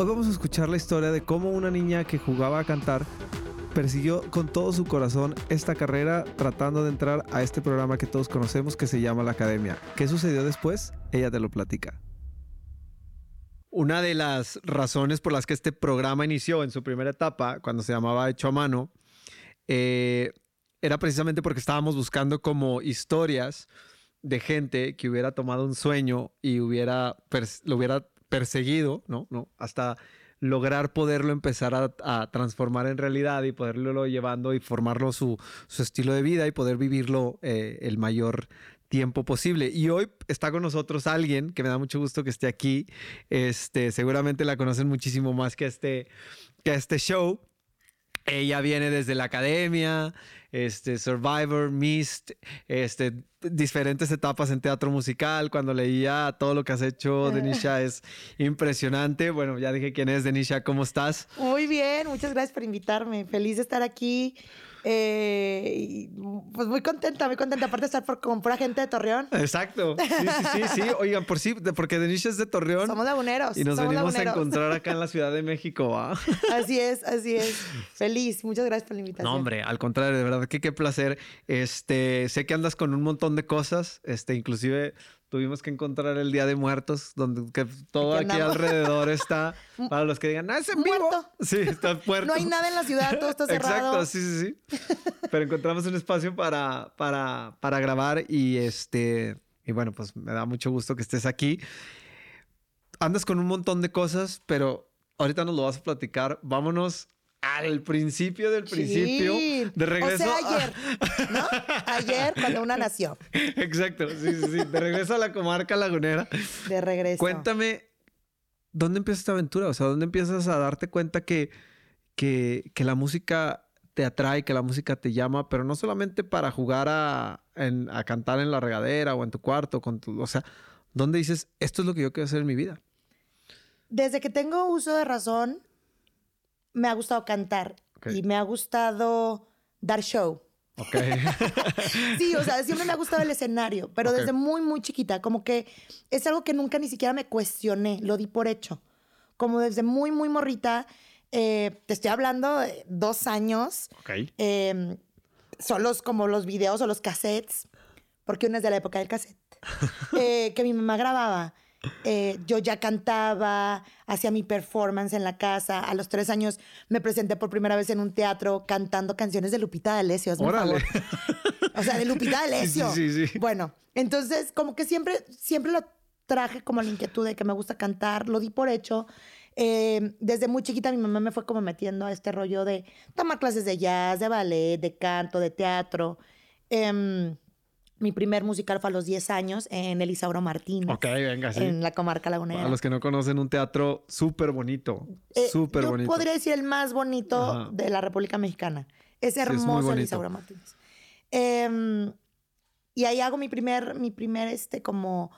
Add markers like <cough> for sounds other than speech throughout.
Hoy vamos a escuchar la historia de cómo una niña que jugaba a cantar persiguió con todo su corazón esta carrera tratando de entrar a este programa que todos conocemos que se llama la Academia. ¿Qué sucedió después? Ella te lo platica. Una de las razones por las que este programa inició en su primera etapa, cuando se llamaba Hecho a Mano, eh, era precisamente porque estábamos buscando como historias de gente que hubiera tomado un sueño y hubiera lo hubiera perseguido, ¿no? ¿no? Hasta lograr poderlo empezar a, transformar en realidad y poderlo llevando y formarlo su, estilo de vida y poder vivirlo eh, el mayor tiempo posible. Y hoy está con nosotros alguien que me da mucho gusto que esté aquí. Este, seguramente la conocen muchísimo más que este, que este show. Ella viene desde la academia, este, Survivor, Mist, este, diferentes etapas en teatro musical. Cuando leía todo lo que has hecho, Denisha, es impresionante. Bueno, ya dije quién es, Denisha, ¿cómo estás? Muy bien, muchas gracias por invitarme. Feliz de estar aquí. Eh, pues muy contenta, muy contenta. Aparte de estar por, con pura gente de Torreón. Exacto. Sí, sí, sí, sí. <laughs> Oigan, por sí, porque Denisha es de Torreón. Somos laguneros. Y nos venimos a encontrar acá en la <laughs> Ciudad de México. ¿va? Así es, así es. Feliz. Muchas gracias por la invitación. No, hombre, al contrario, de verdad que qué placer. Este, sé que andas con un montón de cosas. Este, inclusive tuvimos que encontrar el Día de Muertos, donde que todo aquí, alrededor está, <laughs> para los que digan, ¡no, es en Muerto. <laughs> Sí, está <laughs> muerto. no hay nada en la ciudad, todo está cerrado. Exacto, sí, sí, sí. Pero encontramos un espacio para, para, para grabar y este, y bueno, pues me da mucho gusto que estés aquí. Andas con un montón de cosas, pero ahorita nos lo vas a platicar. Vámonos al principio del principio. De regreso. O sea, ayer, ¿no? Ayer, cuando una nació. Exacto, sí, sí, sí. De regreso a la comarca lagunera. De regreso. Cuéntame, ¿dónde empieza esta aventura? O sea, ¿dónde empiezas a darte cuenta que, que, que la música te atrae, que la música te llama, pero no solamente para jugar a, a cantar en la regadera o en tu cuarto, con tu, o sea, ¿dónde dices, esto es lo que yo quiero hacer en mi vida? Desde que tengo uso de razón, me ha gustado cantar y me ha gustado dar show. Ok. <laughs> sí, o sea, siempre me ha gustado el escenario, pero desde muy, muy chiquita, como que es algo que nunca ni siquiera me cuestioné, lo di por hecho. Como desde muy, muy morrita, eh, te estoy hablando de dos años. Ok. Eh, son los, como los videos o los cassettes, porque uno es de la época del cassette, <laughs> eh, que mi mamá grababa. Eh, yo ya cantaba, hacía mi performance en la casa. A los tres años me presenté por primera vez en un teatro cantando canciones de Lupita D'Alessio. Órale. O sea, de Lupita <laughs> D'Alessio. Sí, sí, sí. Bueno, entonces como que siempre, siempre lo traje como la inquietud de que me gusta cantar, lo di por hecho. Eh, desde muy chiquita mi mamá me fue como metiendo a este rollo de tomar clases de jazz, de ballet, de canto, de teatro. Eh, mi primer musical fue a los 10 años en el Isauro Martínez. Ok, venga, sí. En la comarca lagunera. A los que no conocen, un teatro súper bonito. Eh, súper bonito. podría decir el más bonito de la República Mexicana. Es hermoso el Isauro Martínez. Em, y ahí hago mi primer, mi primer, este, como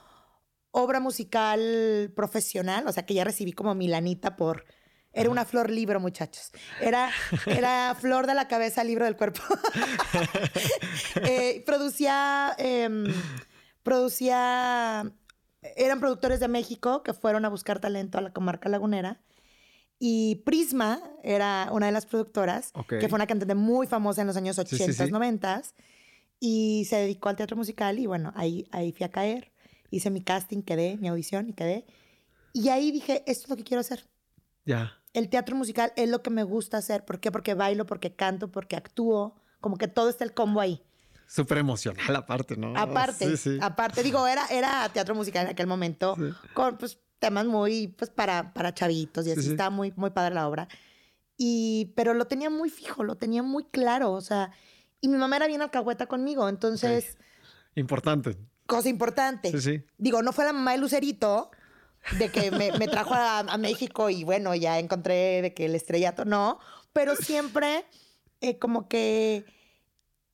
obra musical profesional. O sea, que ya recibí como Milanita por era una flor libro, muchachos. Era, <laughs> era flor de la cabeza, libro del cuerpo. <laughs> Eh, producía, em, producía, eran productores de México que fueron a buscar talento a la comarca lagunera. Y Prisma era una de las productoras, que fue una cantante muy famosa en los años 80, 90 y se dedicó al teatro musical y bueno, ahí, ahí fui a caer. Hice mi casting, quedé, mi audición y quedé. Y ahí dije, esto es lo que quiero hacer. Ya el teatro musical es lo que me gusta hacer. ¿Por qué? Porque bailo, porque canto, porque actúo. Como que todo está el combo ahí. Súper emocional aparte, ¿no? Aparte, aparte. Digo, era, era teatro musical en aquel momento con pues, temas muy, pues, para, para chavitos y así. Estaba muy, muy padre la obra. Y, pero lo tenía muy fijo, lo tenía muy claro. O sea, y mi mamá era bien alcahueta conmigo. Entonces... Importante. Cosa importante. Sí, sí. Digo, no fue la mamá de Lucerito, de que me, trajo a, México y bueno, ya encontré de que el estrellato no, pero siempre eh, como que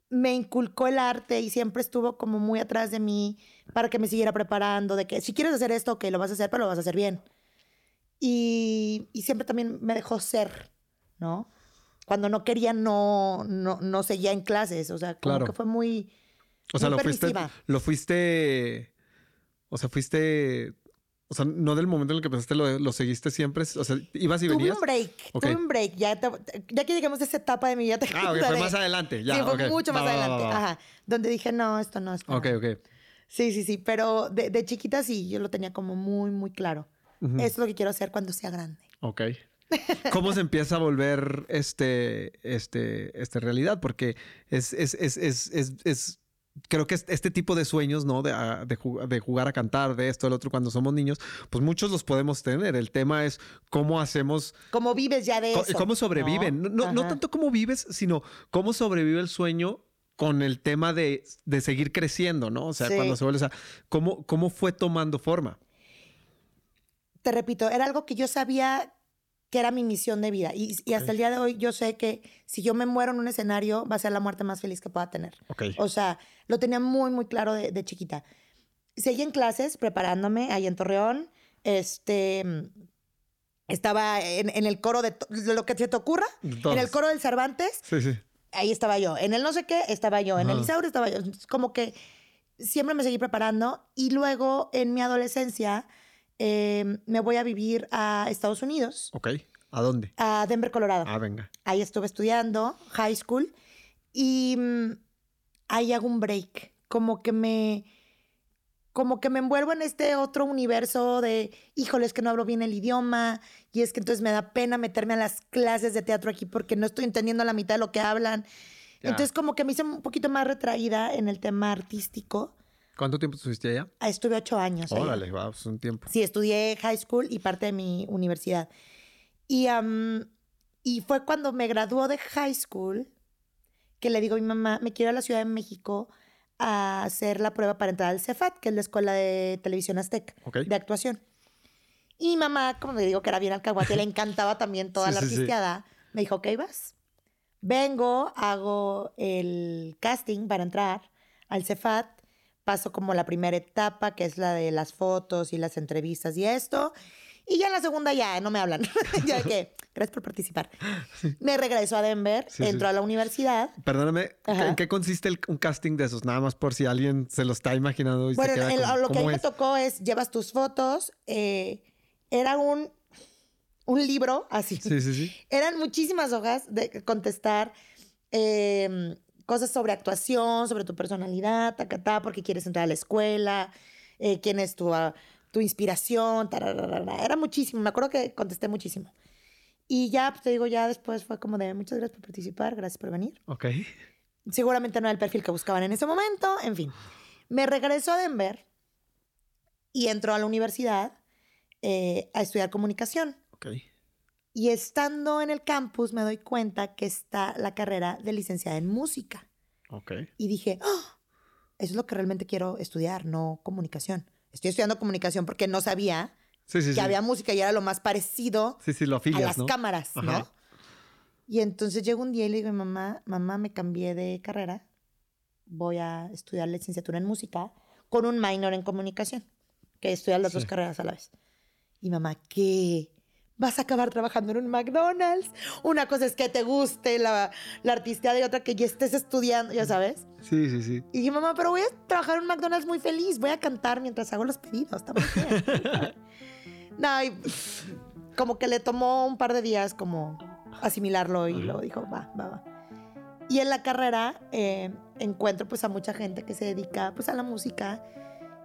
me inculcó el arte y siempre estuvo como muy atrás de mí para que me siguiera preparando, de que si quieres hacer esto, que lo vas a hacer, pero lo vas a hacer bien. Y, siempre también me dejó ser, ¿no? Cuando no quería, no, no, no seguía en clases, o sea, como que fue muy... O sea, lo fuiste, lo fuiste, o sea, fuiste o sea, no del momento en el que pensaste lo, lo seguiste siempre. O sea, ibas y venías. Tuve un break. Tuve un break. Ya, ya que llegamos a esa etapa de mi vida, te Ah, ok, fue más adelante. Ya, sí, fue mucho más adelante. Ajá. Donde dije, no, esto no es. Ok, ok. Sí, sí, sí. Pero de, de, chiquita sí, yo lo tenía como muy, muy claro. Esto es lo que quiero hacer cuando sea grande. Ok. ¿Cómo se empieza a volver este, este, este realidad? Porque es, es, es, es, es creo que este tipo de sueños, ¿no? Ah, de, jugar a cantar, de esto, del otro, cuando somos niños, pues muchos los podemos tener. El tema es cómo hacemos... ¿Cómo vives ya de eso? ¿Cómo sobreviven? No, no, tanto cómo vives, sino cómo sobrevive el sueño con el tema de, seguir creciendo, ¿no? O sea, cuando se vuelve... O sea, ¿cómo, ¿cómo fue tomando forma? Te repito, era algo que yo sabía que era mi misión de vida. Y, hasta el día de hoy yo sé que si yo me muero en un escenario va a ser la muerte más feliz que pueda tener. O sea, lo tenía muy, muy claro de, chiquita. Seguí en clases preparándome ahí en Torreón. Este, estaba en, el coro de, lo que se te ocurra. En el coro del Cervantes. Sí, sí. Ahí estaba yo. En el no sé qué estaba yo. En el Isauro estaba yo. Como que siempre me seguí preparando. Y luego en mi adolescencia Em, me voy a vivir a Estados Unidos. Ok. ¿A dónde? A Denver, Colorado. Ah, venga. Ahí estuve estudiando, high school, y mm, ahí hago un break. Como que me. Como que me envuelvo en este otro universo de, híjole, es que no hablo bien el idioma, y es que entonces me da pena meterme a las clases de teatro aquí porque no estoy entendiendo la mitad de lo que hablan. Entonces, como que me hice un poquito más retraída en el tema artístico. ¿Cuánto tiempo estuviste allá? Ah, estuve ocho años. Órale, va, pues un tiempo. Sí, estudié high school y parte de mi universidad. Y, y fue cuando me graduó de high school que le digo a mi mamá, me quiero a la Ciudad de México a hacer la prueba para entrar al CEFAT, que es la Escuela de Televisión Azteca, de actuación. Y mi mamá, como le digo que era bien alcahuate, le encantaba también toda <laughs> la artisteada, me dijo, ok, vas. Vengo, hago el casting para entrar al CEFAT paso como la primera etapa, que es la de las fotos y las entrevistas y esto. Y ya en la segunda ya no me hablan. <laughs> ya que, gracias por participar. <laughs> Me regreso a Denver, entro a la universidad. Perdóname, ¿en qué consiste un casting de esos? Nada más por si alguien se lo está imaginando. Y bueno, lo que a mí me tocó es, llevas tus fotos, eh, era un, un libro así. Sí, sí, sí. Eran muchísimas hojas de contestar. Eh, cosas sobre actuación, sobre tu personalidad, tacatá, porque quieres entrar a la escuela, eh, quién es tu, ah, tu inspiración, era muchísimo, me acuerdo que contesté muchísimo. Y ya, pues, te digo, ya después fue como de muchas gracias por participar, gracias por venir. Ok. Seguramente no era el perfil que buscaban en ese momento, en fin. Me regreso a Denver y entro a la universidad eh, a estudiar comunicación. Ok. Y estando en el campus me doy cuenta que está la carrera de licenciada en música. Ok. Y dije, ¡Ah! eso es lo que realmente quiero estudiar, no comunicación. Estoy estudiando comunicación porque no sabía que había música y era lo más parecido a las cámaras, ¿no? Y entonces llego un día y le digo a mi mamá, mamá, me cambié de carrera, voy a estudiar licenciatura en música con un minor en comunicación, que estudiar las dos carreras a la vez. Y mamá, ¿qué? Vas a acabar trabajando en un McDonald's. Una cosa es que te guste la, la artista y otra que ya estés estudiando, ya sabes. Sí, sí, sí. Y dije, mamá, pero voy a trabajar en un McDonald's muy feliz, voy a cantar mientras hago los pedidos, está muy bien. <laughs> no, y como que le tomó un par de días como asimilarlo y lo dijo, va, va, va. Y en la carrera eh, encuentro pues a mucha gente que se dedica pues a la música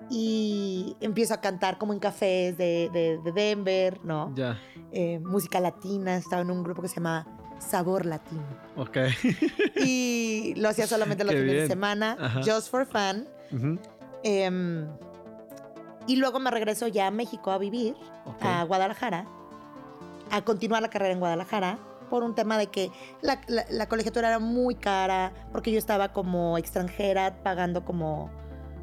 y empiezo a cantar como en cafés de, de, Denver, ¿no? Ya. Eh, música latina, estaba en un grupo que se llama Sabor Latino. Ok. <laughs> y lo hacía solamente los fines de semana, just for fun. Em, y luego me regreso ya a México a vivir, a Guadalajara, a continuar la carrera en Guadalajara por un tema de que la, la, colegiatura era muy cara, porque yo estaba como extranjera pagando como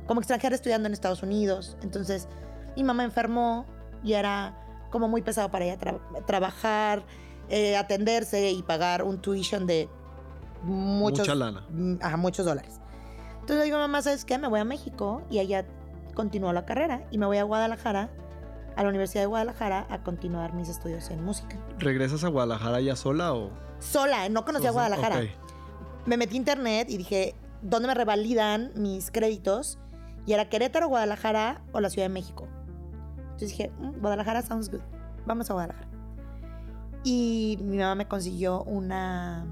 como extranjera estudiando en Estados Unidos. Entonces, mi mamá enfermó y era como muy pesado para ella trabajar, eh, atenderse y pagar un tuition de muchos, Mucha lana. Ajá, muchos dólares. Entonces digo, mamá, ¿sabes qué? Me voy a México y allá continúo la carrera y me voy a Guadalajara, a la Universidad de Guadalajara, a continuar mis estudios en música. ¿Regresas a Guadalajara ya sola o...? Sola, no conocía Guadalajara. Me metí a internet y dije, ¿dónde me revalidan mis créditos? Y era Querétaro, Guadalajara o la Ciudad de México. Entonces dije, mm, Guadalajara sounds good. Vamos a Guadalajara. Y mi mamá me consiguió una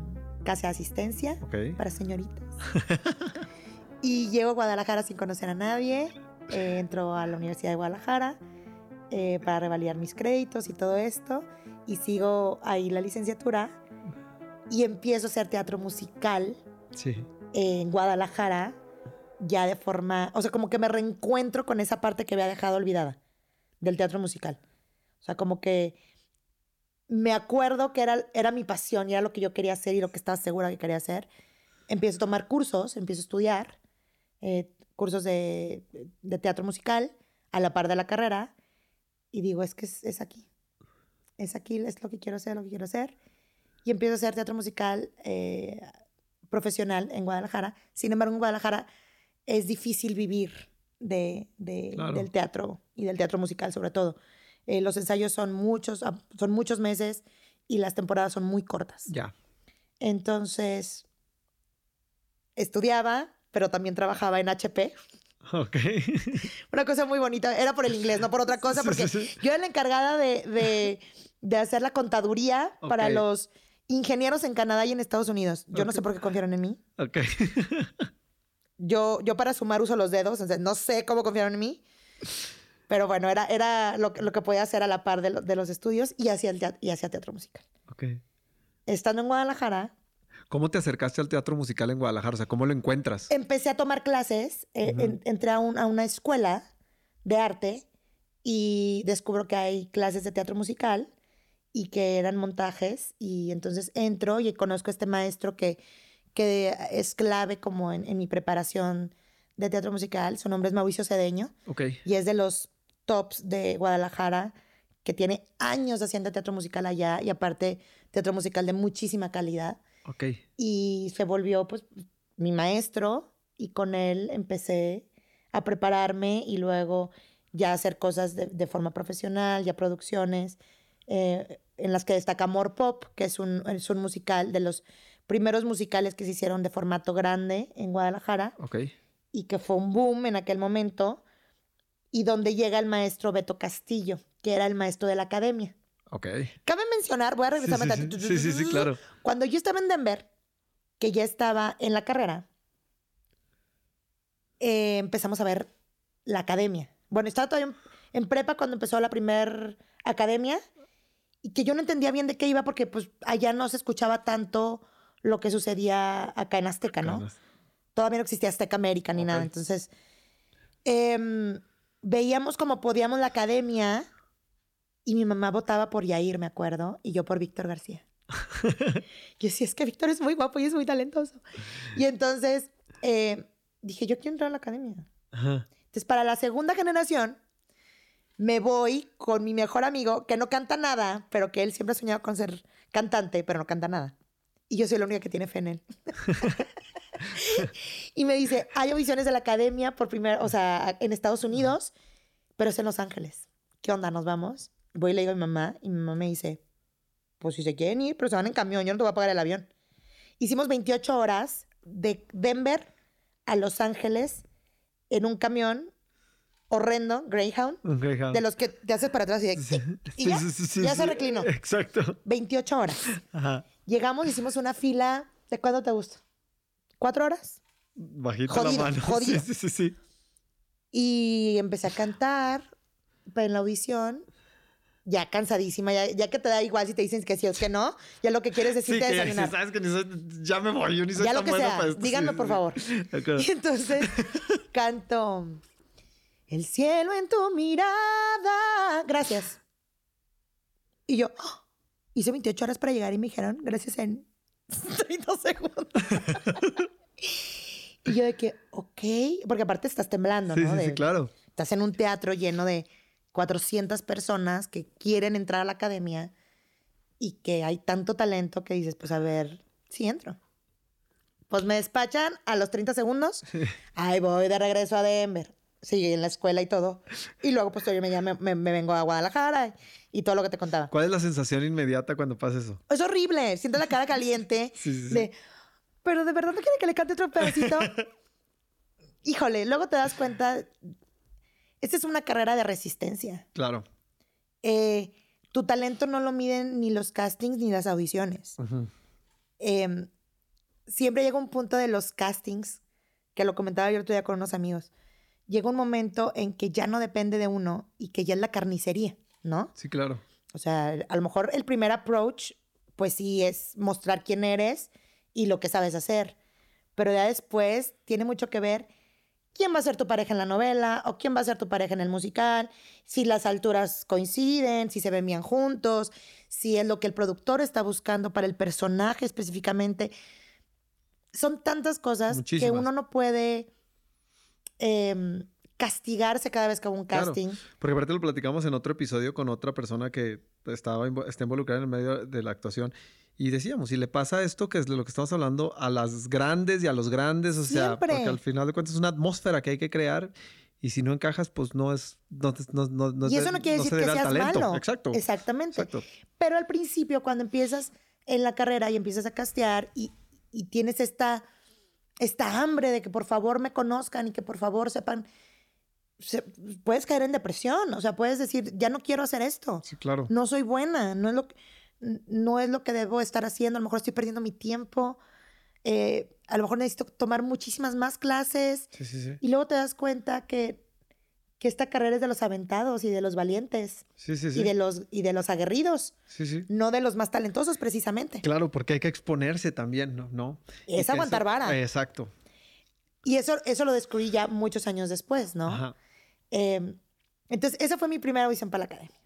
casa de asistencia para señoritas. <laughs> y llego a Guadalajara sin conocer a nadie. Eh, entro a la Universidad de Guadalajara eh, para revalidar mis créditos y todo esto. Y sigo ahí la licenciatura. Y empiezo a hacer teatro musical en Guadalajara, ya de forma. O sea, como que me reencuentro con esa parte que había dejado olvidada del teatro musical. O sea, como que me acuerdo que era, era mi pasión y era lo que yo quería hacer y lo que estaba segura que quería hacer. Empiezo a tomar cursos, empiezo a estudiar eh, cursos de, teatro musical a la par de la carrera y digo, es que es, aquí. Es aquí, es lo que quiero hacer, lo que quiero hacer. Y empiezo a hacer teatro musical eh, profesional en Guadalajara. Sin embargo, en Guadalajara es difícil vivir de, del teatro y del teatro musical sobre todo. Eh, los ensayos son muchos, ah, son muchos meses y las temporadas son muy cortas. Ya. Entonces, estudiaba, pero también trabajaba en HP. Ok. <laughs> Una cosa muy bonita. Era por el inglés, no por otra cosa, porque yo era la encargada de, de, hacer la contaduría para los ingenieros en Canadá y en Estados Unidos. Yo no sé por qué confiaron en mí. Ok. <laughs> yo, yo para sumar uso los dedos, no sé cómo confiaron en mí. Pero bueno, era, era lo, lo que podía hacer a la par de, de los estudios y hacía, el teatro, y teatro musical. Ok. Estando en Guadalajara. ¿Cómo te acercaste al teatro musical en Guadalajara? O sea, ¿cómo lo encuentras? Empecé a tomar clases, eh, entré a, a una escuela de arte y descubro que hay clases de teatro musical y que eran montajes y entonces entro y conozco a este maestro que, que es clave como en, en mi preparación de teatro musical. Su nombre es Mauricio Cedeño. Ok. Y es de los tops de Guadalajara, que tiene años haciendo teatro musical allá y aparte teatro musical de muchísima calidad. Ok. Y se volvió pues mi maestro y con él empecé a prepararme y luego ya hacer cosas de, forma profesional, ya producciones, eh, en las que destaca Amor Pop, que es un, es un musical de los primeros musicales que se hicieron de formato grande en Guadalajara. Ok. Y que fue un boom en aquel momento y donde llega el maestro Beto Castillo, que era el maestro de la academia. Ok. Cabe mencionar, voy a regresar sí, sí, sí, sí, claro. Cuando yo estaba en Denver, que ya estaba en la carrera, eh, empezamos a ver la academia. Bueno, estaba todavía en, prepa cuando empezó la primer academia y que yo no entendía bien de qué iba porque pues allá no se escuchaba tanto lo que sucedía acá en Azteca, ¿no? Todavía no existía Azteca América ni nada. Entonces, eh, veíamos como podíamos la academia y mi mamá votaba por Yair, me acuerdo, y yo por Víctor García. <laughs> yo sí, es que Víctor es muy guapo y es muy talentoso. Y entonces eh, dije, yo quiero entrar a la academia. Entonces, para la segunda generación, me voy con mi mejor amigo, que no canta nada, pero que él siempre ha soñado con ser cantante, pero no canta nada. Y yo soy la única que tiene fe en él. <laughs> y me dice, hay audiciones de la academia por primera, o sea, en Estados Unidos, pero es en Los Ángeles. ¿Qué onda? ¿Nos vamos? Voy y le digo a mi mamá y mi mamá me dice, pues si se quieren ir, pero se van en camión, yo no te voy a pagar el avión. Hicimos 28 horas de Denver a Los Ángeles en un camión horrendo, Greyhound, de los que te haces para atrás y, <laughs> ya, ya se reclinó. Exacto. 28 horas. Llegamos, hicimos una fila, ¿de cuándo te gusta? ¿Cuatro horas? Bajito la mano. <laughs> Jodido. Sí, sí, sí, Y empecé a cantar en la audición. Ya cansadísima, ya, que te da igual si te dicen que sí o que no, ya lo que quieres decirte sí, que desayunar. sabes que ni soy, ya me voy, yo ni soy ya tan lo que sea, díganme por favor. Y entonces <laughs> canto El cielo en tu mirada. Gracias. Y yo ¡oh! Hice 28 horas para llegar y me dijeron gracias en <laughs> 30 segundos. y yo de que, ok, porque aparte estás temblando, ¿no? Sí, sí, claro. Estás en un teatro lleno de 400 personas que quieren entrar a la academia y que hay tanto talento que dices, pues a ver, sí entro. Pues me despachan a los 30 segundos. Ahí voy de regreso a Denver. Sigue en la escuela y todo. Y luego, pues yo me, me, me vengo a Guadalajara y, todo lo que te contaba. ¿Cuál es la sensación inmediata cuando pasa eso? Es horrible. Siento la cara caliente. <laughs> sí, sí, Pero de verdad no quiere que le cante otro pedacito. <laughs> Híjole, luego te das cuenta. Esta es una carrera de resistencia. Claro. Eh, tu talento no lo miden ni los castings ni las audiciones. eh, siempre llega un punto de los castings, que lo comentaba yo el otro día con unos amigos. Llega un momento en que ya no depende de uno y que ya es la carnicería, ¿no? Sí, claro. O sea, a lo mejor el primer approach, pues sí, es mostrar quién eres y lo que sabes hacer. Pero ya después tiene mucho que ver quién va a ser tu pareja en la novela o quién va a ser tu pareja en el musical, si las alturas coinciden, si se ven bien juntos, si es lo que el productor está buscando para el personaje específicamente son tantas cosas que uno no puede em, castigarse cada vez que hago un casting. porque aparte lo platicamos en otro episodio con otra persona que estaba está involucrada en el medio de la actuación. Y decíamos, si le pasa esto, que es de lo que estamos hablando, a las grandes y a los grandes, o sea, porque al final de cuentas es una atmósfera que hay que crear y si no encajas, pues no es. No, no, no, y eso no quiere decir que seas malo. Exacto. Exactamente. Pero al principio, cuando empiezas en la carrera y empiezas a castear y, y tienes esta, esta hambre de que por favor me conozcan y que por favor sepan, puedes caer en depresión, o sea, puedes decir, ya no quiero hacer esto. Sí, claro. No soy buena, no es lo que, no es lo que debo estar haciendo, a lo mejor estoy perdiendo mi tiempo. Eh, a lo mejor necesito tomar muchísimas más clases. Sí, sí, sí. Y luego te das cuenta que que esta carrera es de los aventados y de los valientes. Sí, sí, sí. Y de los, y de los aguerridos. Sí, sí. No de los más talentosos, precisamente. Claro, porque hay que exponerse también, ¿no? ¿No? Es aguantar vara. Exacto. Y eso, eso lo descubrí ya muchos años después, ¿no? Ajá. Em, entonces, esa fue mi primera visión para la academia.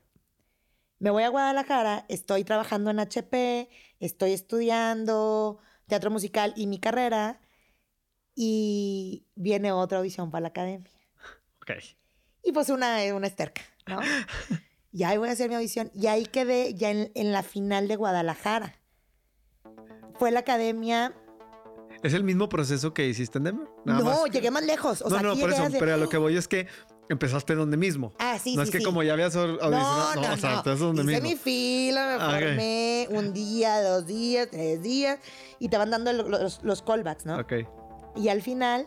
Me voy a Guadalajara, estoy trabajando en HP, estoy estudiando teatro musical y mi carrera, y viene otra audición para la academia. Ok. Y pues una, una esterca, ¿no? <laughs> y ahí voy a hacer mi audición. Y ahí quedé ya en, la final de Guadalajara. Fue la academia ¿Es el mismo proceso que hiciste en Denver? no, llegué más lejos. no, no, por eso. Pero a lo que voy es que empezaste donde mismo. Ah, sí, no sí. es que como ya habías audicionado. No, no, no. O sea, entonces donde Hice mismo. mi fila, me ah, formé un día, dos días, tres días. Y te van dando los, los callbacks, ¿no? Ok. Y al final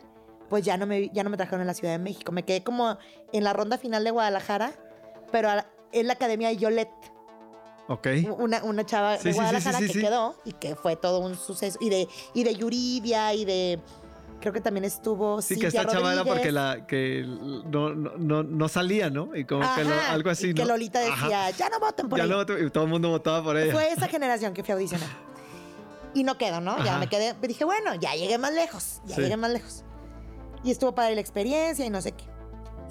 pues ya no me, ya no me trajeron a la Ciudad de México. Me quedé como en la ronda final de Guadalajara, pero en la Academia de Yolet. Ok. Una, una chava de Guadalajara que quedó y que fue todo un suceso. Y de, y de Yuridia y de creo que también estuvo sí que esta chava era porque la que no, no, no salía no y como que algo así y que Lolita decía ya no voten por ya ella no y todo el mundo votaba por ella. Fue esa <laughs> generación que fui a audicionar. Y no quedó no ya me quedé dije bueno ya llegué más lejos ya llegué más lejos y estuvo padre la experiencia y no sé qué.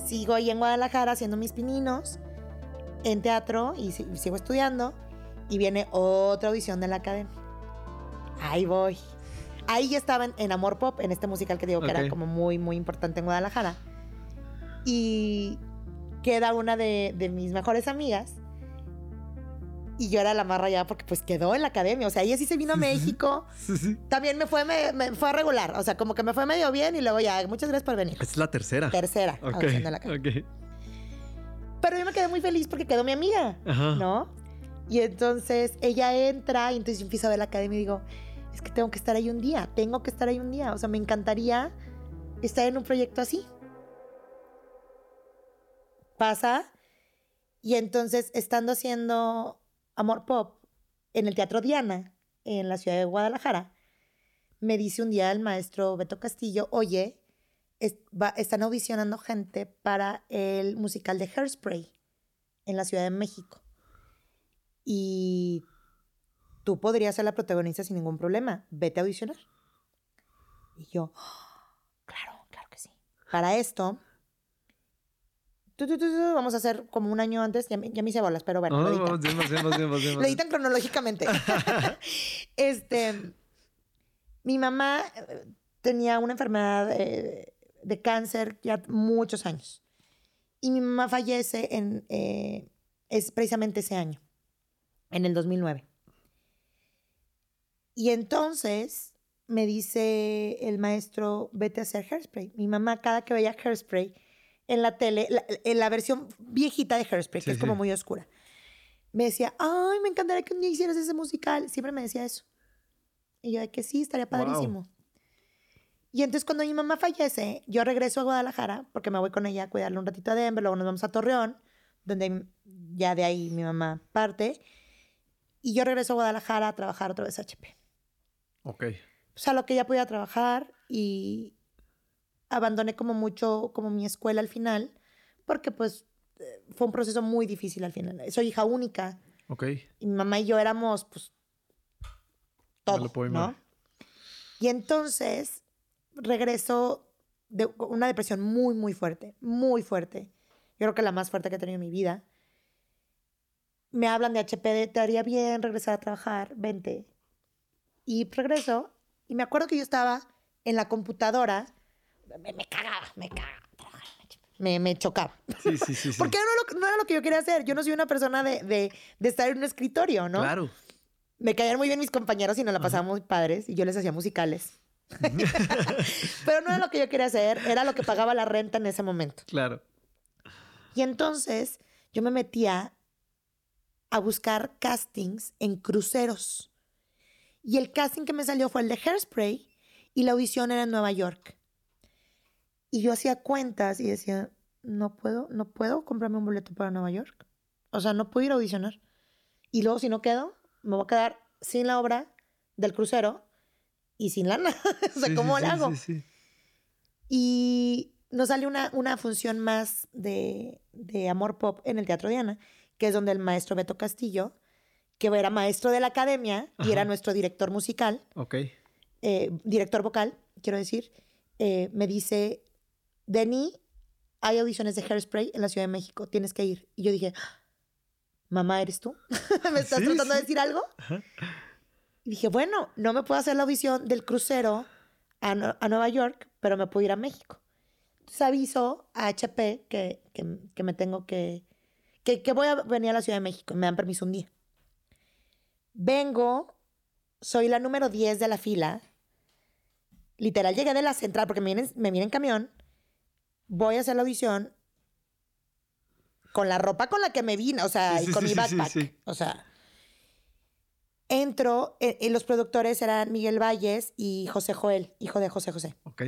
Sigo ahí en Guadalajara haciendo mis pininos en teatro y sigo estudiando. Y viene otra audición de la academia. Ahí voy. Ahí ya estaba en, Amor Pop, en este musical que digo que era como muy, muy importante en Guadalajara. Y queda una de, de mis mejores amigas y yo era la más rayada porque pues quedó en la academia. O sea, ella sí se vino a México. Sí, sí. También me fue, me, fue a regular. O sea, como que me fue medio bien y luego ya, muchas gracias por venir. Es la tercera. Tercera. Ok. La okay. Pero yo me quedé muy feliz porque quedó mi amiga. Ajá. ¿No? Y entonces ella entra y entonces yo empiezo a ver la academia y digo, es que tengo que estar ahí un día, tengo que estar ahí un día. O sea, me encantaría estar en un proyecto así. Pasa. Y entonces, estando haciendo Amor Pop en el Teatro Diana, en la ciudad de Guadalajara, me dice un día el maestro Beto Castillo, oye, están audicionando gente para el musical de Hairspray en la Ciudad de México. Y tú podrías ser la protagonista sin ningún problema. Vete a audicionar. Y yo, <gasps> claro, claro que sí. Para esto, vamos a hacer como un año antes, ya, me hice bolas, pero bueno. lo, <laughs> editan. cronológicamente. <laughs> este, mi mamá eh, tenía una enfermedad de, cáncer ya muchos años. Y mi mamá fallece en, eh, es precisamente ese año, en el 2009. Y entonces me dice el maestro, vete a hacer hairspray. Mi mamá cada que veía hairspray en la tele, en la versión viejita de hairspray, que es como muy oscura, me decía, ay, me encantaría que un día hicieras ese musical. Siempre me decía eso. Y yo de que sí, estaría padrísimo. Y entonces cuando mi mamá fallece, yo regreso a Guadalajara porque me voy con ella a cuidarle un ratito a Denver, luego nos vamos a Torreón, donde ya de ahí mi mamá parte. Y yo regreso a Guadalajara a trabajar otra vez HP. Ok. O sea, lo que ya podía trabajar y abandoné como mucho como mi escuela al final, porque pues eh, fue un proceso muy difícil al final. Soy hija única. Ok. Y mi mamá y yo éramos pues todo, ¿no? Y entonces regreso de una depresión muy, muy fuerte, muy fuerte. Yo creo que la más fuerte que he tenido en mi vida. Me hablan de HP, te haría bien regresar a trabajar, vente. Y regreso, y me acuerdo que yo estaba en la computadora, me, cagaba, me cagaba. Me, me chocaba. Sí, sí, sí. <laughs> Porque no, era lo que yo quería hacer. Yo no soy una persona de, de, de estar en un escritorio, ¿no? Claro. Me caían muy bien mis compañeros y nos la pasábamos muy padres y yo les hacía musicales. <laughs> <laughs> Pero no era lo que yo quería hacer, era lo que pagaba la renta en ese momento. Claro. Y entonces yo me metía a buscar castings en cruceros. Y el casting que me salió fue el de Hairspray y la audición era en Nueva York. Y yo hacía cuentas y decía, no puedo, no puedo comprarme un boleto para Nueva York. O sea, no puedo ir a audicionar. Y luego si no quedo, me voy a quedar sin la obra del crucero y sin lana. <laughs> o sea, ¿cómo lo hago? Y nos sale una, una función más de, de, Amor Pop en el Teatro Diana, que es donde el maestro Beto Castillo, que era maestro de la academia y era nuestro director musical, ok eh, director vocal, quiero decir, eh, me dice, Denny, hay audiciones de Hairspray en la Ciudad de México, tienes que ir. Y yo dije, mamá, ¿eres tú? <laughs> ¿Me estás tratando de decir algo? Y dije, bueno, no me puedo hacer la audición del crucero a, Nueva York, pero me puedo ir a México. Entonces aviso a HP que, que, me tengo que, que, que voy a venir a la Ciudad de México. Me dan permiso un día. Vengo, soy la número 10 de la fila. Literal, llegué de la central porque me vienen, me en camión. Voy a hacer la audición con la ropa con la que me vine, o sea, y con mi backpack. o sea, entro, eh, eh, los productores eran Miguel Valles y José Joel, hijo de José José. Ok.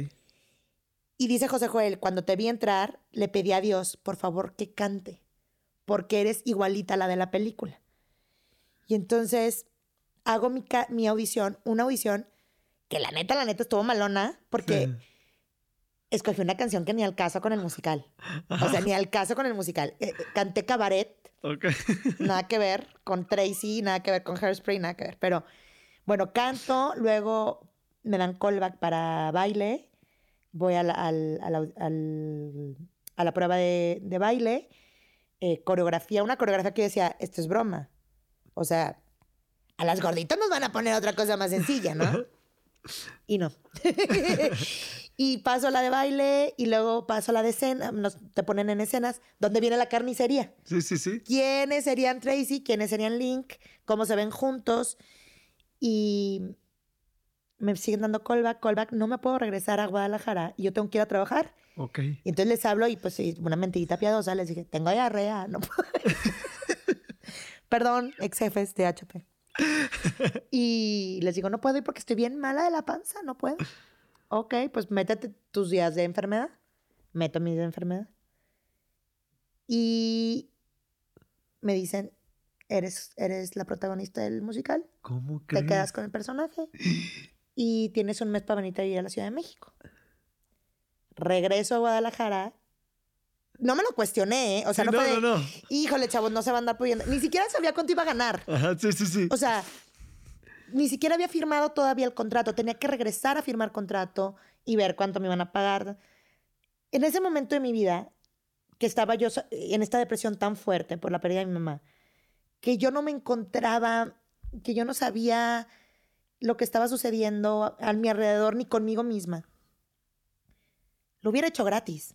Y dice José Joel, cuando te vi entrar, le pedí a Dios, por favor, que cante, porque eres igualita a la de la película. Y entonces hago mi, mi audición, una audición que la neta, la neta estuvo malona, porque escogí una canción que ni al caso con el musical. O sea, ni <laughs> al caso con el musical. Eh, canté cabaret nada que ver con Tracy, nada que ver con Hairspray, nada que ver. Pero bueno, canto, luego me dan callback para baile, voy a la, al, a la prueba de, baile, eh, coreografía, una coreografía que yo decía, esto es broma. O sea, a las gorditas nos van a poner otra cosa más sencilla, ¿no? <laughs> Y no. <laughs> y paso la de baile y luego paso la de escena, nos, te ponen en escenas donde viene la carnicería. Sí, sí, sí. ¿Quiénes serían Tracy? ¿Quiénes serían Link? ¿Cómo se ven juntos? Y me siguen dando callback, callback. No me puedo regresar a Guadalajara y yo tengo que ir a trabajar. Ok. Y entonces les hablo y pues una mentirita piadosa les dije, tengo diarrea, no puedo. <laughs> Perdón, ex jefes de HP. <laughs> y les digo, no puedo ir porque estoy bien mala de la panza, no puedo. Ok, pues métete tus días de enfermedad. Meto mis días de enfermedad. Y me dicen, eres, eres la protagonista del musical. ¿Cómo crees? Te quedas con el personaje. y tienes un mes para venir a ir a la Ciudad de México. Regreso a Guadalajara. No me lo cuestioné, ¿eh? O sea, no, fue no, no, Híjole, chavos, no se va a andar pudiendo. Ni siquiera sabía cuánto iba a ganar. Ajá, sí, sí, sí. O sea, ni siquiera había firmado todavía el contrato, tenía que regresar a firmar contrato y ver cuánto me iban a pagar. En ese momento de mi vida, que estaba yo en esta depresión tan fuerte por la pérdida de mi mamá, que yo no me encontraba, que yo no sabía lo que estaba sucediendo a mi alrededor ni conmigo misma. Lo hubiera hecho gratis.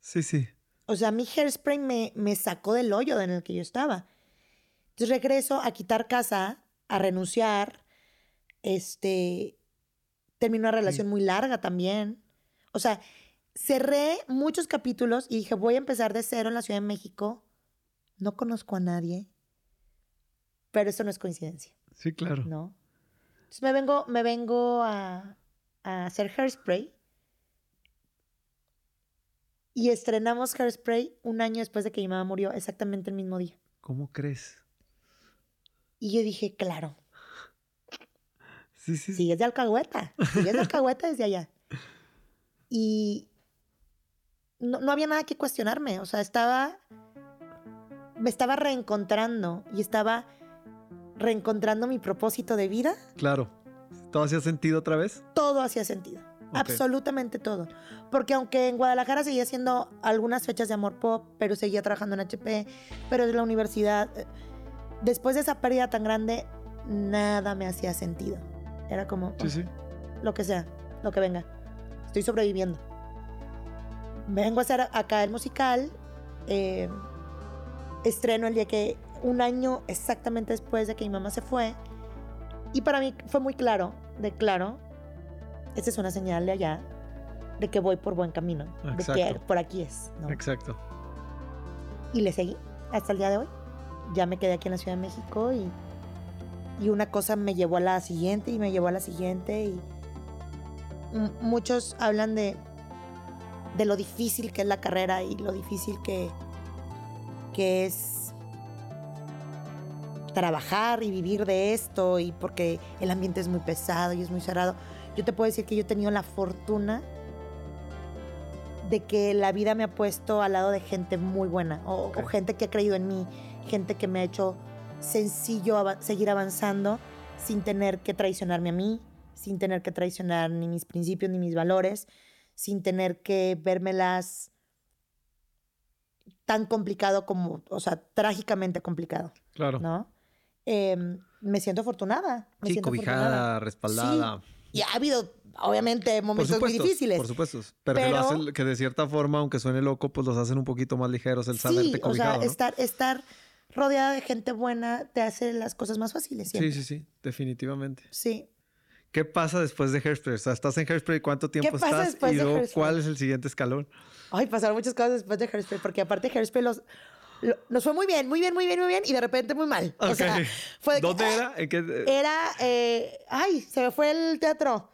Sí, sí. O sea, mi hairspray me, me sacó del hoyo en el que yo estaba. Entonces regreso a quitar casa, a renunciar. Este. Terminó una relación muy larga también. O sea, cerré muchos capítulos y dije, voy a empezar de cero en la Ciudad de México. No conozco a nadie. Pero eso no es coincidencia. Sí, claro. ¿No? Entonces me vengo, me vengo a, a hacer hairspray. Y estrenamos Hairspray un año después de que mi mamá murió, exactamente el mismo día. ¿Cómo crees? Y yo dije, claro. Sí, sí. Sigues de alcahueta. Sigues de alcahueta desde allá. Y no, no había nada que cuestionarme. O sea, estaba. Me estaba reencontrando y estaba reencontrando mi propósito de vida. Claro. ¿Todo hacía sentido otra vez? Todo hacía sentido. Absolutamente todo. Porque aunque en Guadalajara seguía haciendo algunas fechas de amor pop, pero seguía trabajando en HP, pero en la universidad, eh, después de esa pérdida tan grande, nada me hacía sentido. Era como, sí, sí. lo que sea, lo que venga. Estoy sobreviviendo. Vengo a hacer acá el musical. Eh, estreno el día que, un año exactamente después de que mi mamá se fue. Y para mí fue muy claro, de claro, esta es una señal de allá, de que voy por buen camino, de que por aquí es. Exacto. Y le seguí hasta el día de hoy. Ya me quedé aquí en la Ciudad de México y, y una cosa me llevó a la siguiente y me llevó a la siguiente y muchos hablan de, de lo difícil que es la carrera y lo difícil que, que es trabajar y vivir de esto y porque el ambiente es muy pesado y es muy cerrado. Yo te puedo decir que yo he tenido la fortuna de que la vida me ha puesto al lado de gente muy buena o, gente que ha creído en mí, gente que me ha hecho sencillo seguir avanzando sin tener que traicionarme a mí, sin tener que traicionar ni mis principios ni mis valores, sin tener que vérmelas tan complicado como, o sea, trágicamente complicado. Claro. ¿No? Em, me siento afortunada. Me sí, cobijada, respaldada. Y ha habido, obviamente, momentos muy difíciles. Por supuesto. Pero, que, lo hacen, que, de cierta forma, aunque suene loco, pues los hacen un poquito más ligeros el saberte cobijado. O sea, estar, estar rodeada de gente buena te hace las cosas más fáciles. Sí, sí, sí. Definitivamente. Sí. ¿Qué pasa después de Hairspray? O sea, estás en Hairspray, ¿cuánto tiempo estás? y luego, ¿cuál es el siguiente escalón? Ay, pasaron muchas cosas después de Hairspray, porque aparte Hairspray los, nos fue muy bien, muy bien, muy bien, muy bien, y de repente muy mal. O sea, fue ¿Dónde era? Era, eh, ay, se me fue el teatro.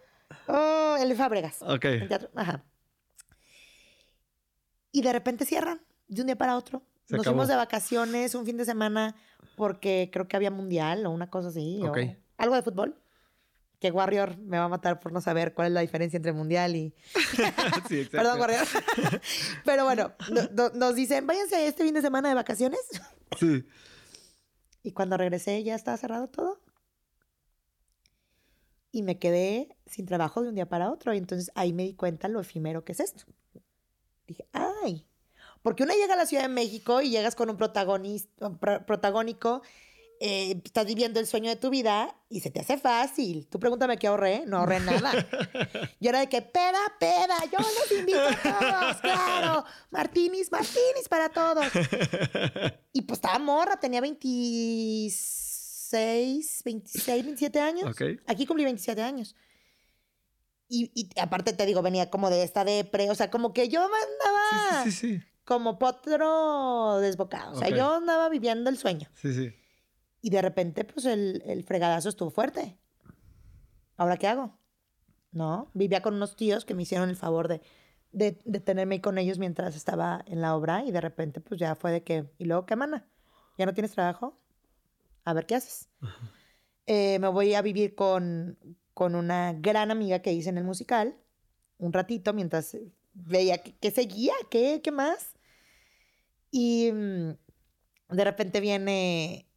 Oh, el de Fábregas. Ok. El teatro, ajá. Y de repente cierran, de un día para otro. nos fuimos de vacaciones un fin de semana porque creo que había mundial o una cosa así. O algo de fútbol que Warrior me va a matar por no saber cuál es la diferencia entre mundial y. <laughs> sí, exacto. Perdón, Warrior. <laughs> Pero bueno, nos dicen, váyanse este fin de semana de vacaciones. sí. Y cuando regresé ya estaba cerrado todo. Y me quedé sin trabajo de un día para otro. Y entonces ahí me di cuenta lo efímero que es esto. Dije, ay. Porque uno llega a la Ciudad de México y llegas con un protagonista, protagónico eh, estás viviendo el sueño de tu vida y se te hace fácil. Tú pregúntame qué ahorré, no ahorré nada. <laughs> Yo era de que peda, peda, yo los invito a todos, claro. Martinis, Martinis para todos. <laughs> Y pues estaba morra, tenía 26, 26, 27 años. Aquí cumplí 27 años. Y, y, aparte te digo, venía como de esta depre, o sea, como que yo andaba sí, sí, sí, como potro desbocado. O sea, yo andaba viviendo el sueño. Sí, sí. Y de repente, pues el, el fregadazo estuvo fuerte. ¿Ahora qué hago? ¿No? Vivía con unos tíos que me hicieron el favor de, de, de, tenerme con ellos mientras estaba en la obra y de repente, pues ya fue de que, ¿y luego qué, mana? ¿Ya no tienes trabajo? A ver qué haces. <laughs> Eh, me voy a vivir con, con una gran amiga que hice en el musical, un ratito, mientras veía qué seguía, qué, qué más. Y mm, de repente viene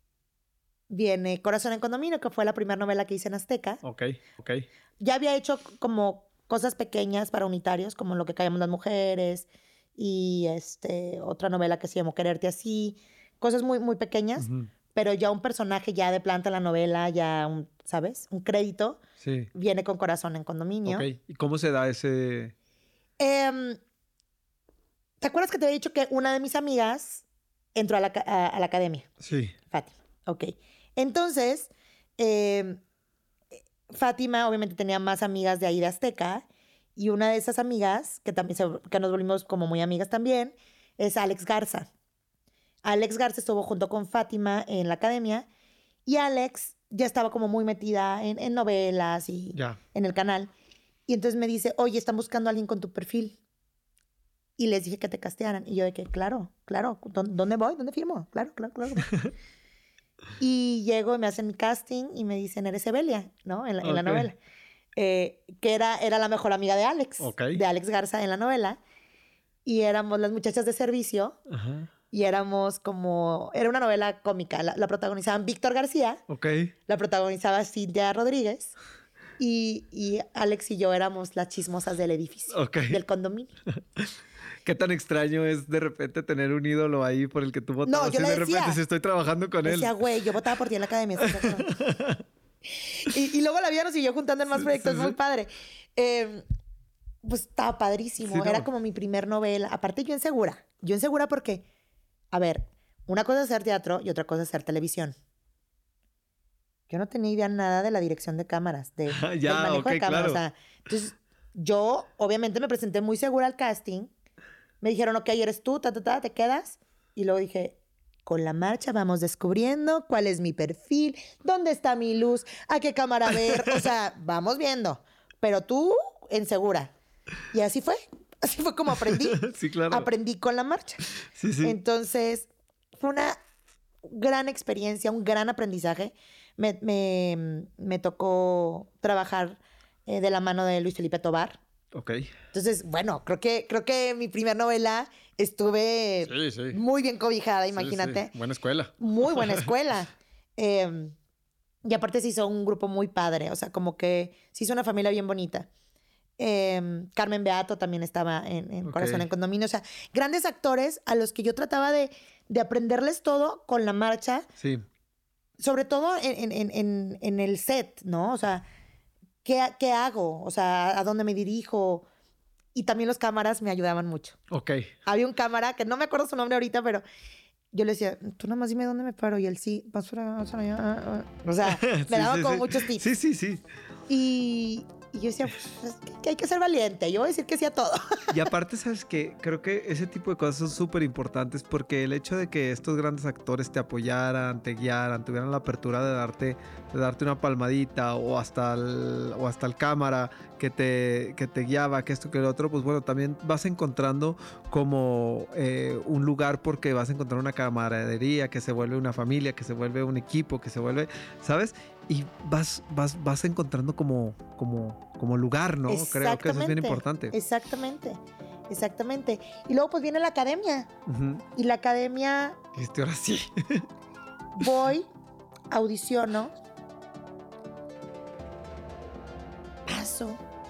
viene Corazón en Condominio, que fue la primera novela que hice en Azteca. Ok, ok. Ya había hecho como cosas pequeñas para unitarios, como Lo que callamos las mujeres y este, otra novela que se llamó Quererte así, cosas muy, muy pequeñas, pero ya un personaje ya de planta en la novela, ya un, ¿sabes? Un crédito. Sí. Viene con Corazón en Condominio. Ok, ¿y cómo se da ese...? Eh, ¿Te acuerdas que te había dicho que una de mis amigas entró a la, a, la academia? Sí. Fátima. Ok. Entonces, em, Fátima obviamente tenía más amigas de ahí de Azteca y una de esas amigas, que también que nos volvimos como muy amigas también, es Alex Garza. Alex Garza estuvo junto con Fátima en la academia y Alex ya estaba como muy metida en, novelas y en el canal. Y entonces me dice, oye, están buscando a alguien con tu perfil. Y les dije que te castearan. Y yo de que, claro, claro, ¿dónde voy? ¿Dónde firmo? Claro, claro, claro. <laughs> y llego y me hacen mi casting y me dicen, eres Evelia, ¿no? En la, novela. Eh, que era, era la mejor amiga de Alex, de Alex Garza en la novela. Y éramos las muchachas de servicio. Y éramos como, era una novela cómica. La, la protagonizaban Víctor García. La protagonizaba Cintia Rodríguez. Y, y, Alex y yo éramos las chismosas del edificio, del condominio. <laughs> ¿Qué tan extraño es de repente tener un ídolo ahí por el que tú votabas? No, yo le de repente si estoy trabajando con él. Decía, güey, yo votaba por ti en la academia. <laughs> y, y, luego la vida nos siguió juntando en más proyectos, muy padre. Em, pues estaba padrísimo. Era como mi primer novela. Aparte, yo insegura. Yo insegura porque, a ver, una cosa es hacer teatro y otra cosa es hacer televisión. Yo no tenía idea nada de la dirección de cámaras, de, <laughs> ya, del manejo de cámaras. O sea, entonces, yo obviamente me presenté muy segura al casting me dijeron, ok, eres tú, ta, ta, ta, te quedas. Y luego dije, con la marcha vamos descubriendo cuál es mi perfil, dónde está mi luz, a qué cámara ver, o sea, <laughs> vamos viendo. Pero tú en segura. Y así fue. Así fue como aprendí. <laughs> sí, claro. Aprendí con la marcha. Sí, sí. Entonces, fue una gran experiencia, un gran aprendizaje. Me, me, tocó trabajar eh, de la mano de Luis Felipe Tobar, Ok. Entonces, bueno, creo que, creo que mi primera novela estuve muy bien cobijada, imagínate. Buena escuela. Muy buena <laughs> escuela. Em, y aparte se hizo un grupo muy padre, o sea, como que se hizo una familia bien bonita. Em, Carmen Beato también estaba en, Corazón en Condominio. O sea, grandes actores a los que yo trataba de, aprenderles todo con la marcha. Sí. Sobre todo en, en, el set, ¿no? O sea, ¿qué, hago? O sea, ¿a dónde me dirijo? Y también los cámaras me ayudaban mucho. Ok. Había un cámara, que no me acuerdo su nombre ahorita, pero yo le decía, tú nada más dime dónde me paro. Y él sí, vas para allá. Ah, ah". O sea, <laughs> me daba como muchos tips. Sí, sí, sí. Y, y yo decía, <laughs> pues, que hay que ser valiente. Yo voy a decir que sí a todo. <laughs> Y aparte, ¿sabes qué? Creo que ese tipo de cosas son súper importantes porque el hecho de que estos grandes actores te apoyaran, te guiaran, tuvieran la apertura de darte, de darte una palmadita o hasta el, o hasta el cámara que te, que te guiaba, que esto, que el otro, pues bueno, también vas encontrando como eh, un lugar porque vas a encontrar una camaradería que se vuelve una familia, que se vuelve un equipo, que se vuelve, ¿sabes? Y vas, vas, vas encontrando como, como, como lugar, ¿no? Creo que eso es bien importante. Exactamente, exactamente. Y luego pues viene la academia. Y la academia... Este, ahora sí. <laughs> voy, audiciono, paso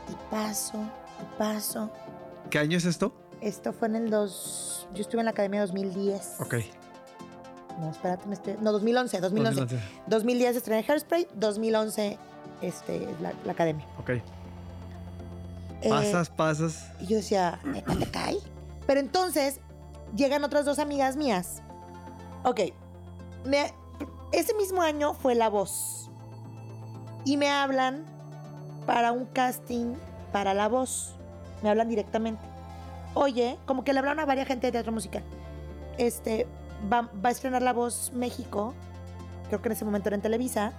y paso y paso. ¿Qué año es esto? Esto fue en el dos... Yo estuve en la academia 2010. Ok. No, espérate, me estoy... No, 2011, 2011. 2011. 2010 estrené Hairspray, 2011 este, la, la academia. Ok. Eh, pasas, pasas. Y yo decía, ¿neta te cae? Pero entonces llegan otras dos amigas mías. Ok. ese mismo año fue La Voz. Y me hablan para un casting para La Voz. Me hablan directamente. Oye, como que le hablaron a varias gente de teatro musical. Este, va, a estrenar La Voz México, creo que en ese momento era en Televisa,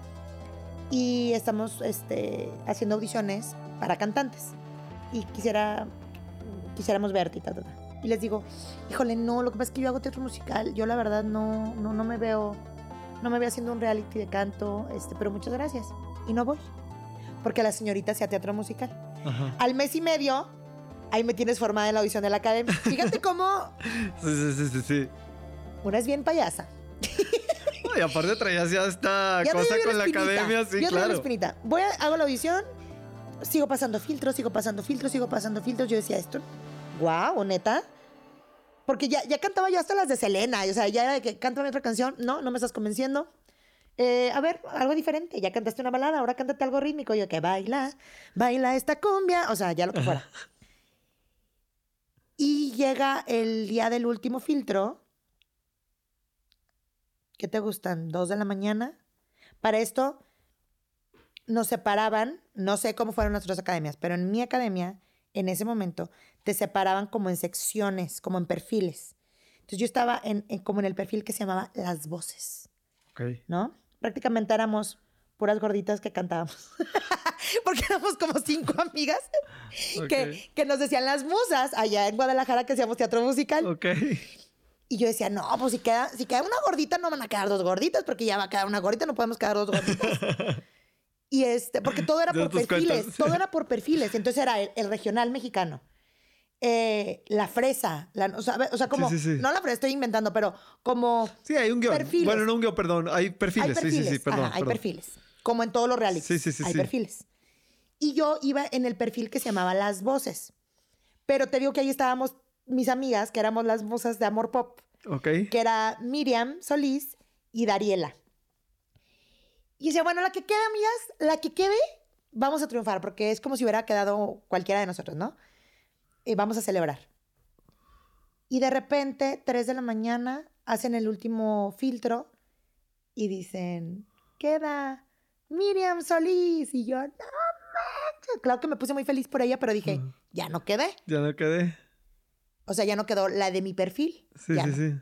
y estamos este, haciendo audiciones para cantantes. Y quisiera, quisiéramos verte y tal, Y les digo, híjole, no, lo que pasa es que yo hago teatro musical, yo la verdad no, no, no me veo, no me veo haciendo un reality de canto, este, pero muchas gracias. Y no voy, porque la señorita hacía teatro musical. Al mes y medio, ahí me tienes formada en la audición de la academia. Fíjate cómo... <laughs> sí, sí, sí, sí. Una es bien payasa. <laughs> y aparte traías ya esta cosa con la academia, sí, yo claro. espinita. Voy a, hago la audición, sigo pasando filtros, sigo pasando filtros, sigo pasando filtros. Yo decía esto, wow, neta. Porque ya, ya cantaba yo hasta las de Selena. O sea, ya era de que cántame otra canción. No, no me estás convenciendo. Eh, a ver, algo diferente. Ya cantaste una balada, ahora cántate algo rítmico. Yo que baila, baila esta cumbia. O sea, ya lo que fuera. Y llega el día del último filtro. ¿Qué te gustan? ¿Dos de la mañana? Para esto nos separaban, no sé cómo fueron nuestras academias, pero en mi academia, en ese momento, te separaban como en secciones, como en perfiles. Entonces yo estaba en, como en el perfil que se llamaba Las Voces. ¿No? Prácticamente éramos puras gorditas que cantábamos. <laughs> Porque éramos como cinco <laughs> amigas que, que, nos decían las musas allá en Guadalajara que hacíamos teatro musical. Ok. Y yo decía, no, pues si queda, si queda una gordita, no van a quedar dos gorditas, porque ya va a quedar una gordita, no podemos quedar dos gorditas. <laughs> y este, porque todo era por perfiles, todo era por perfiles. Entonces era el, regional mexicano. Eh, la fresa, la, o, sea, o sea, como, no la fresa, estoy inventando, pero como... Sí, hay un guion. Bueno, no un guion, perdón, hay perfiles. Sí, sí, sí, perdón. hay perfiles, como en todos los realities. Sí, sí, sí. Hay perfiles. Y yo iba en el perfil que se llamaba Las Voces. Pero te digo que ahí estábamos mis amigas, que éramos las voces de Amor Pop. Ok. Que era Miriam Solís y Dariela. Y decía, bueno, la que quede, amigas, la que quede, vamos a triunfar, porque es como si hubiera quedado cualquiera de nosotros, ¿no? Y vamos a celebrar. Y de repente, 3 de la mañana, hacen el último filtro y dicen, queda Miriam Solís. Y yo, no manches. Claro que me puse muy feliz por ella, pero dije, ya no quedé. Ya no quedé. O sea, ya no quedó la de mi perfil. Sí, sí, sí.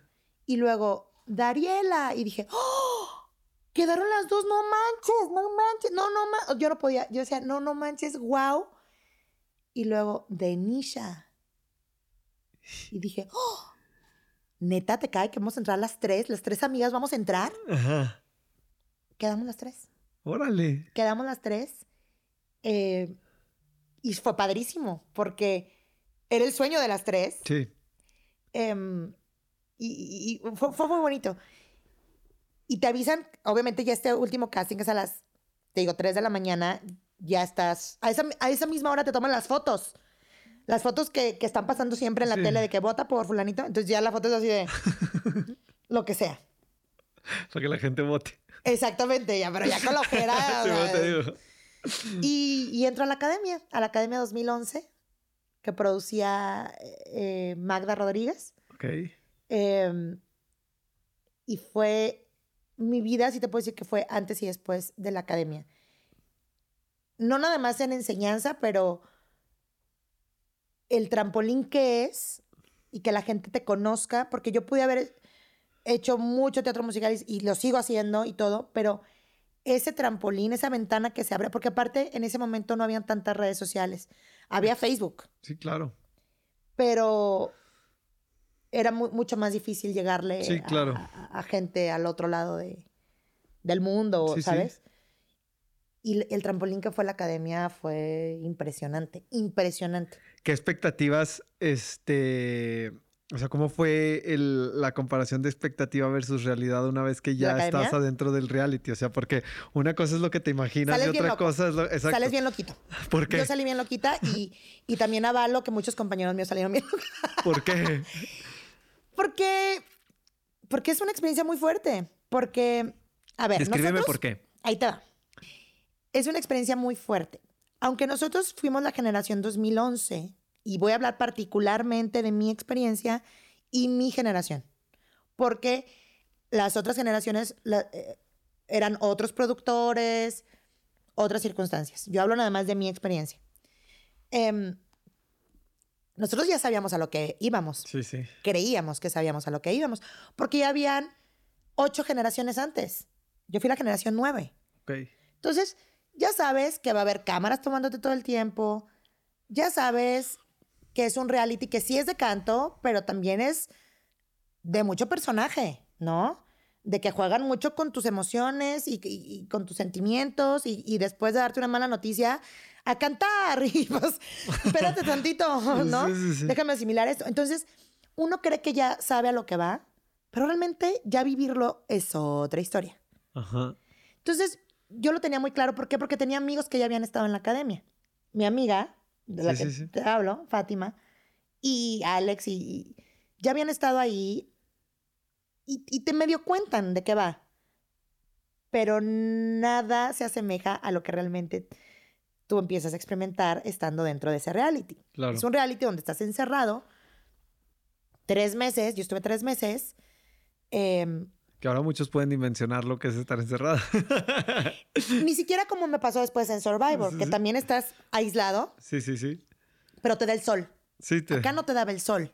Y luego, Dariela. Y dije, ¡oh! Quedaron las dos, no manches, no manches, no, no manches. Yo no podía, yo decía, no, no manches, wow. Y luego, Denisha. Y dije, ¡oh! Neta, te cae que vamos a entrar las tres, las tres amigas vamos a entrar. Ajá. Quedamos las tres. Órale. Quedamos las tres. Eh, y fue padrísimo, porque era el sueño de las tres. Sí. Em, y, fue, muy bonito. Y te avisan, obviamente ya este último casting es a las, te digo, 3 de la mañana, ya estás, a esa, a esa misma hora te toman las fotos. Las fotos que, que están pasando siempre en la tele de que vota por fulanito, entonces ya la foto es así de <laughs> lo que sea. Para que la gente vote. Exactamente, ya, pero ya con la ojera. <laughs> y, y entro a la academia, a la academia 2011 que producía eh, Magda Rodríguez. Ok. Em, y fue mi vida, si te puedo decir que fue antes y después de la academia. No nada más en enseñanza, pero el trampolín que es y que la gente te conozca, porque yo pude haber hecho mucho teatro musical y, y lo sigo haciendo y todo, pero ese trampolín, esa ventana que se abre, porque aparte en ese momento no habían tantas redes sociales. Había Facebook. Sí, claro. Pero era mucho más difícil llegarle claro. a, gente al otro lado de, del mundo, ¿sabes? Y el trampolín que fue la academia fue impresionante, impresionante. ¿Qué expectativas este, o sea, ¿cómo fue la comparación de expectativa versus realidad una vez que ya estás adentro del reality? O sea, porque una cosa es lo que te imaginas y otra cosa es lo... Exacto. Sales bien loquito. <laughs> ¿Por qué? Yo salí bien loquita y, y también avalo que muchos compañeros míos salieron bien ¿Por qué? <laughs> porque, porque es una experiencia muy fuerte. Porque, a ver, Descríbeme por qué. Ahí te va. Es una experiencia muy fuerte. Aunque nosotros fuimos la generación 2011 y voy a hablar particularmente de mi experiencia y mi generación, porque las otras generaciones eh, eran otros productores, otras circunstancias. Yo hablo nada más de mi experiencia. Em, nosotros ya sabíamos a lo que íbamos. Sí, sí. Creíamos que sabíamos a lo que íbamos, porque ya habían ocho generaciones antes. Yo fui la generación nueve. Okay. Entonces, ya sabes que va a haber cámaras tomándote todo el tiempo. Ya sabes que es un reality que sí es de canto, pero también es de mucho personaje, ¿no? De que juegan mucho con tus emociones y, con tus sentimientos y, después de darte una mala noticia, a cantar. <laughs> Y pues, espérate tantito, <laughs> ¿no? Déjame asimilar esto. Entonces, uno cree que ya sabe a lo que va, pero realmente ya vivirlo es otra historia. Ajá. Entonces, yo lo tenía muy claro. ¿Por qué? Porque tenía amigos que ya habían estado en la academia. Mi amiga, de la que te hablo, Fátima, y Alex, y, ya habían estado ahí y, te medio cuentan de qué va. Pero nada se asemeja a lo que realmente tú empiezas a experimentar estando dentro de ese reality. Es un reality donde estás encerrado tres meses, yo estuve tres meses. Em, que ahora muchos pueden dimensionar lo que es estar encerrada. <laughs> Ni siquiera como me pasó después en Survivor, que también estás aislado. Sí, sí, sí. Pero te da el sol. Sí, te... Acá no te daba el sol.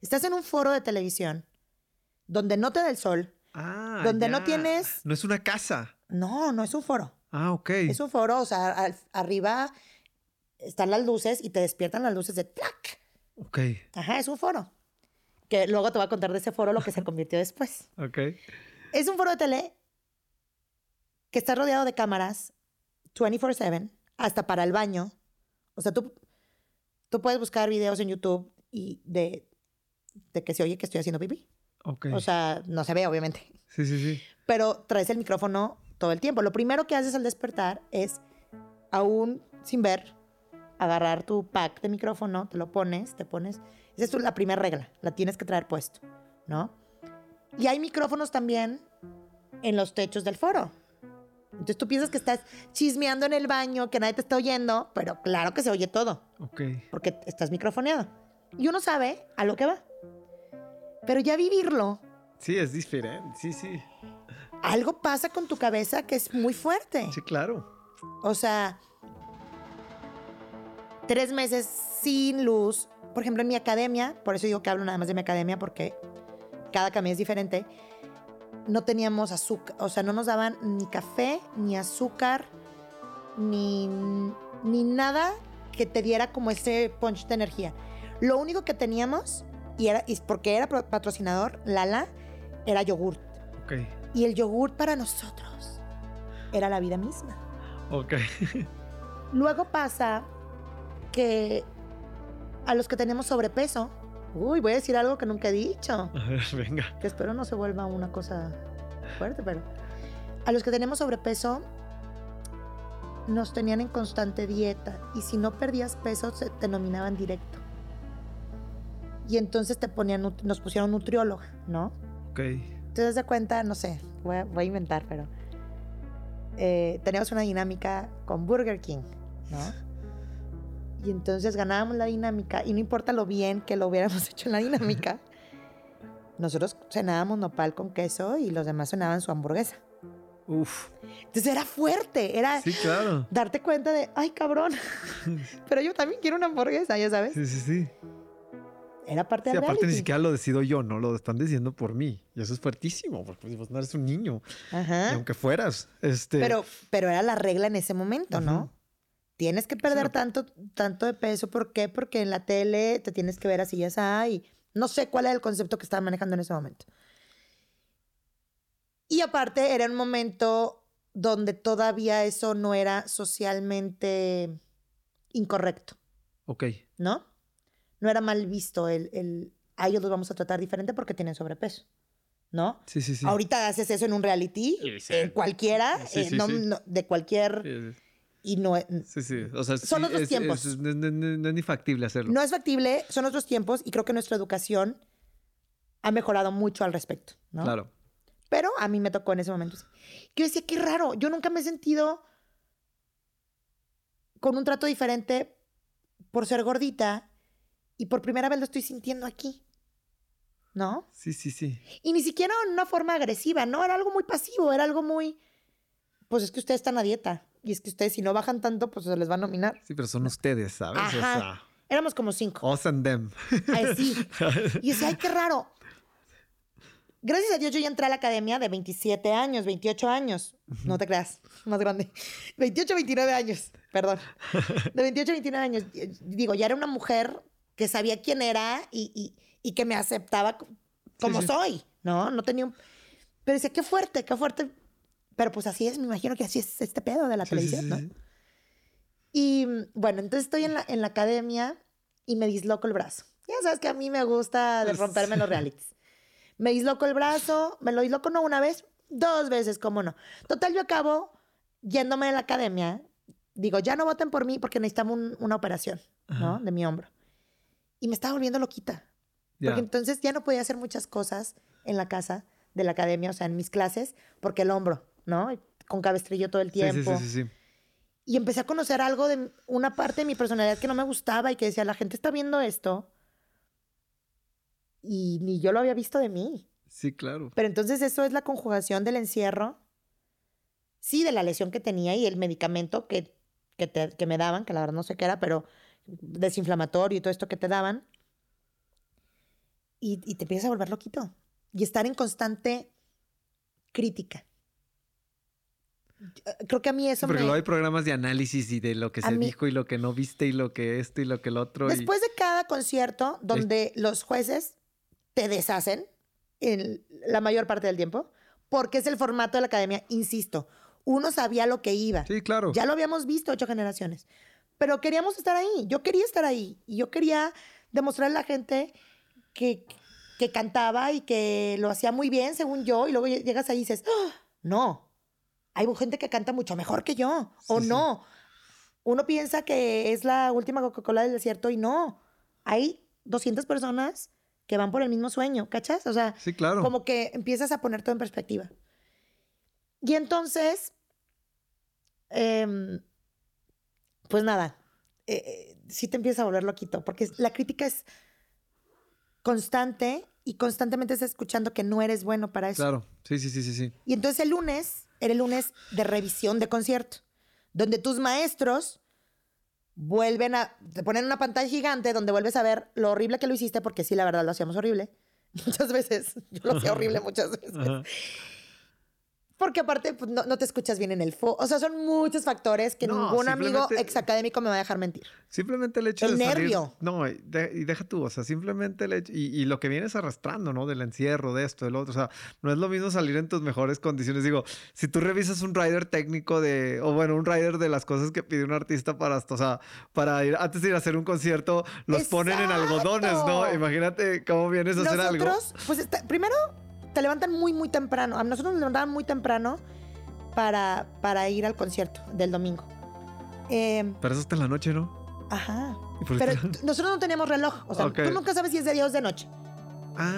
Estás en un foro de televisión donde no te da el sol. Ah, donde no tienes. No es una casa. No, no es un foro. Ah, ok. Es un foro, o sea, arriba están las luces y te despiertan las luces de ¡tlac! Ok. Ajá, es un foro. Que luego te voy a contar de ese foro lo que se convirtió después. Ok. Es un foro de tele que está rodeado de cámaras 24/7, hasta para el baño. O sea, tú, tú puedes buscar videos en YouTube y de, de que se oye que estoy haciendo pipí. Ok. O sea, no se ve, obviamente. Sí, sí, sí. Pero traes el micrófono todo el tiempo. Lo primero que haces al despertar es, aún sin ver, agarrar tu pack de micrófono, te lo pones, te pones. Esa es la primera regla, la tienes que traer puesto, ¿no? Y hay micrófonos también en los techos del foro. Entonces tú piensas que estás chismeando en el baño, que nadie te está oyendo, pero claro que se oye todo. Ok. Porque estás microfoneado. Y uno sabe a lo que va. Pero ya vivirlo. Sí, es diferente. Sí, sí. Algo pasa con tu cabeza que es muy fuerte. Sí, claro. O sea, tres meses sin luz. Por ejemplo, en mi academia, por eso digo que hablo nada más de mi academia, porque cada academia es diferente. No teníamos azúcar, o sea, no nos daban ni café, ni azúcar, ni, ni nada que te diera como ese punch de energía. Lo único que teníamos, y, era, y porque era patrocinador, Lala, era yogurt. Y el yogurt para nosotros era la vida misma. Ok. <laughs> Luego pasa que a los que tenemos sobrepeso, uy, voy a decir algo que nunca he dicho. A ver, <laughs> venga. Que espero no se vuelva una cosa fuerte, pero a los que tenemos sobrepeso nos tenían en constante dieta y si no perdías peso se te nominaban directo. Y entonces te ponían, nos pusieron nutrióloga, ¿no? Ok. Te das de cuenta, no sé, voy a, inventar, pero eh, teníamos una dinámica con Burger King, ¿no? Y entonces ganábamos la dinámica y no importa lo bien que lo hubiéramos <laughs> hecho en la dinámica, nosotros cenábamos nopal con queso y los demás cenaban su hamburguesa. Uf. Entonces era fuerte, era sí, claro. darte cuenta de, ay cabrón, <laughs> pero yo también quiero una hamburguesa, ya sabes. Sí, sí, sí. Era parte sí, del aparte ni siquiera lo decido yo, no lo están diciendo por mí. Y eso es fuertísimo, porque pues, no eres un niño. Ajá. Y aunque fueras, este... Pero, pero era la regla en ese momento, ¿no? Tienes que perder tanto, tanto de peso. ¿Por qué? Porque en la tele te tienes que ver así, ya y no sé cuál era el concepto que estaba manejando en ese momento. Y aparte era un momento donde todavía eso no era socialmente incorrecto. Ok. ¿No? no era mal visto el, el a ellos los vamos a tratar diferente porque tienen sobrepeso. ¿No? Sí, sí, sí. Ahorita haces eso en un reality, en cualquiera, eh, de cualquier... Y no Sí, sí. O sea, son otros tiempos. no, es ni factible hacerlo. No es factible, son otros tiempos y creo que nuestra educación ha mejorado mucho al respecto, ¿no? Claro. Pero a mí me tocó en ese momento. Yo decía, qué raro, yo nunca me he sentido con un trato diferente por ser gordita y por primera vez lo estoy sintiendo aquí. ¿No? Sí, sí, sí. Y ni siquiera en una forma agresiva, ¿no? Era algo muy pasivo, era algo muy... Pues es que ustedes están a dieta. Y es que ustedes si no bajan tanto, pues se les va a nominar. Sí, pero son ustedes, ¿sabes? Ajá. Éramos como cinco. Us and them. Ay, sí. <laughs> Y decía, ay, qué raro. Gracias a Dios yo ya entré a la academia de 27 años, 28 años. No te creas, más grande. 28, 29 años, perdón. De 28, 29 años. Digo, ya era una mujer que sabía quién era y, que me aceptaba como soy, ¿no? No tenía un... Pero decía, qué fuerte, qué fuerte. Pero pues así es, me imagino que así es este pedo de la televisión, ¿no? Y bueno, entonces estoy en la, en la academia y me disloco el brazo. Ya sabes que a mí me gusta de romperme los realities. Me disloco el brazo, me lo disloco no una vez, dos veces, cómo no. Total, yo acabo yéndome de la academia. Digo, ya no voten por mí porque necesitamos una operación, ¿no? De mi hombro. Y me estaba volviendo loquita. Porque entonces ya no podía hacer muchas cosas en la casa de la academia, o sea, en mis clases, porque el hombro, ¿no? Con cabestrillo todo el tiempo. Sí, sí, sí, y empecé a conocer algo de una parte de mi personalidad que no me gustaba y que decía, la gente está viendo esto y ni yo lo había visto de mí. Sí, claro. Pero entonces eso es la conjugación del encierro, sí, de la lesión que tenía y el medicamento que, que, me daban, que la verdad no sé qué era, pero desinflamatorio y todo esto que te daban. Y, y te empiezas a volver loquito. Y estar en constante crítica. Creo que a mí eso Porque luego hay programas de análisis y de lo que se dijo y lo que no viste y lo que esto y lo que el otro. Después de cada concierto donde los jueces te deshacen en la mayor parte del tiempo, porque es el formato de la academia, insisto, uno sabía lo que iba. Sí, claro. Ya lo habíamos visto ocho generaciones, pero queríamos estar ahí, yo quería estar ahí y yo quería demostrarle a la gente que, que cantaba y que lo hacía muy bien, según yo, y luego llegas ahí y dices, ¡Ah! no, hay gente que canta mucho mejor que yo, o no. Uno piensa que es la última Coca-Cola del desierto y no. Hay 200 personas que van por el mismo sueño, ¿cachas? O sea, sí, claro. como que empiezas a poner todo en perspectiva. Y entonces, em, pues nada, eh, eh, sí te empieza a volver loquito, porque la crítica es constante y constantemente estás escuchando que no eres bueno para eso. Claro, sí, sí, sí, sí. sí. Y entonces el lunes era el lunes de revisión de concierto, donde tus maestros vuelven a, te ponen una pantalla gigante donde vuelves a ver lo horrible que lo hiciste, porque sí, la verdad lo hacíamos horrible. <laughs> Muchas veces, yo lo hacía horrible <laughs> muchas veces. Porque aparte pues, no, te escuchas bien en el fo. O sea, son muchos factores que ningún amigo exacadémico me va a dejar mentir. Simplemente el hecho el de nervio. no, y, deja tú, o sea, simplemente el hecho... Y, lo que vienes arrastrando, ¿no? Del encierro, de esto, del otro. O sea, no es lo mismo salir en tus mejores condiciones. Digo, si tú revisas un rider técnico de... O bueno, un rider de las cosas que pide un artista para... O sea, para ir... Antes de ir a hacer un concierto, los ponen en algodones, ¿no? Imagínate cómo vienes a hacer algo. Pues primero te levantan muy, muy temprano. A nosotros nos levantaban muy temprano para, para ir al concierto del domingo. Eh, Pero eso está en la noche, ¿no? Ajá. Pero nosotros no teníamos reloj. O sea, tú nunca sabes si es de día o es de noche.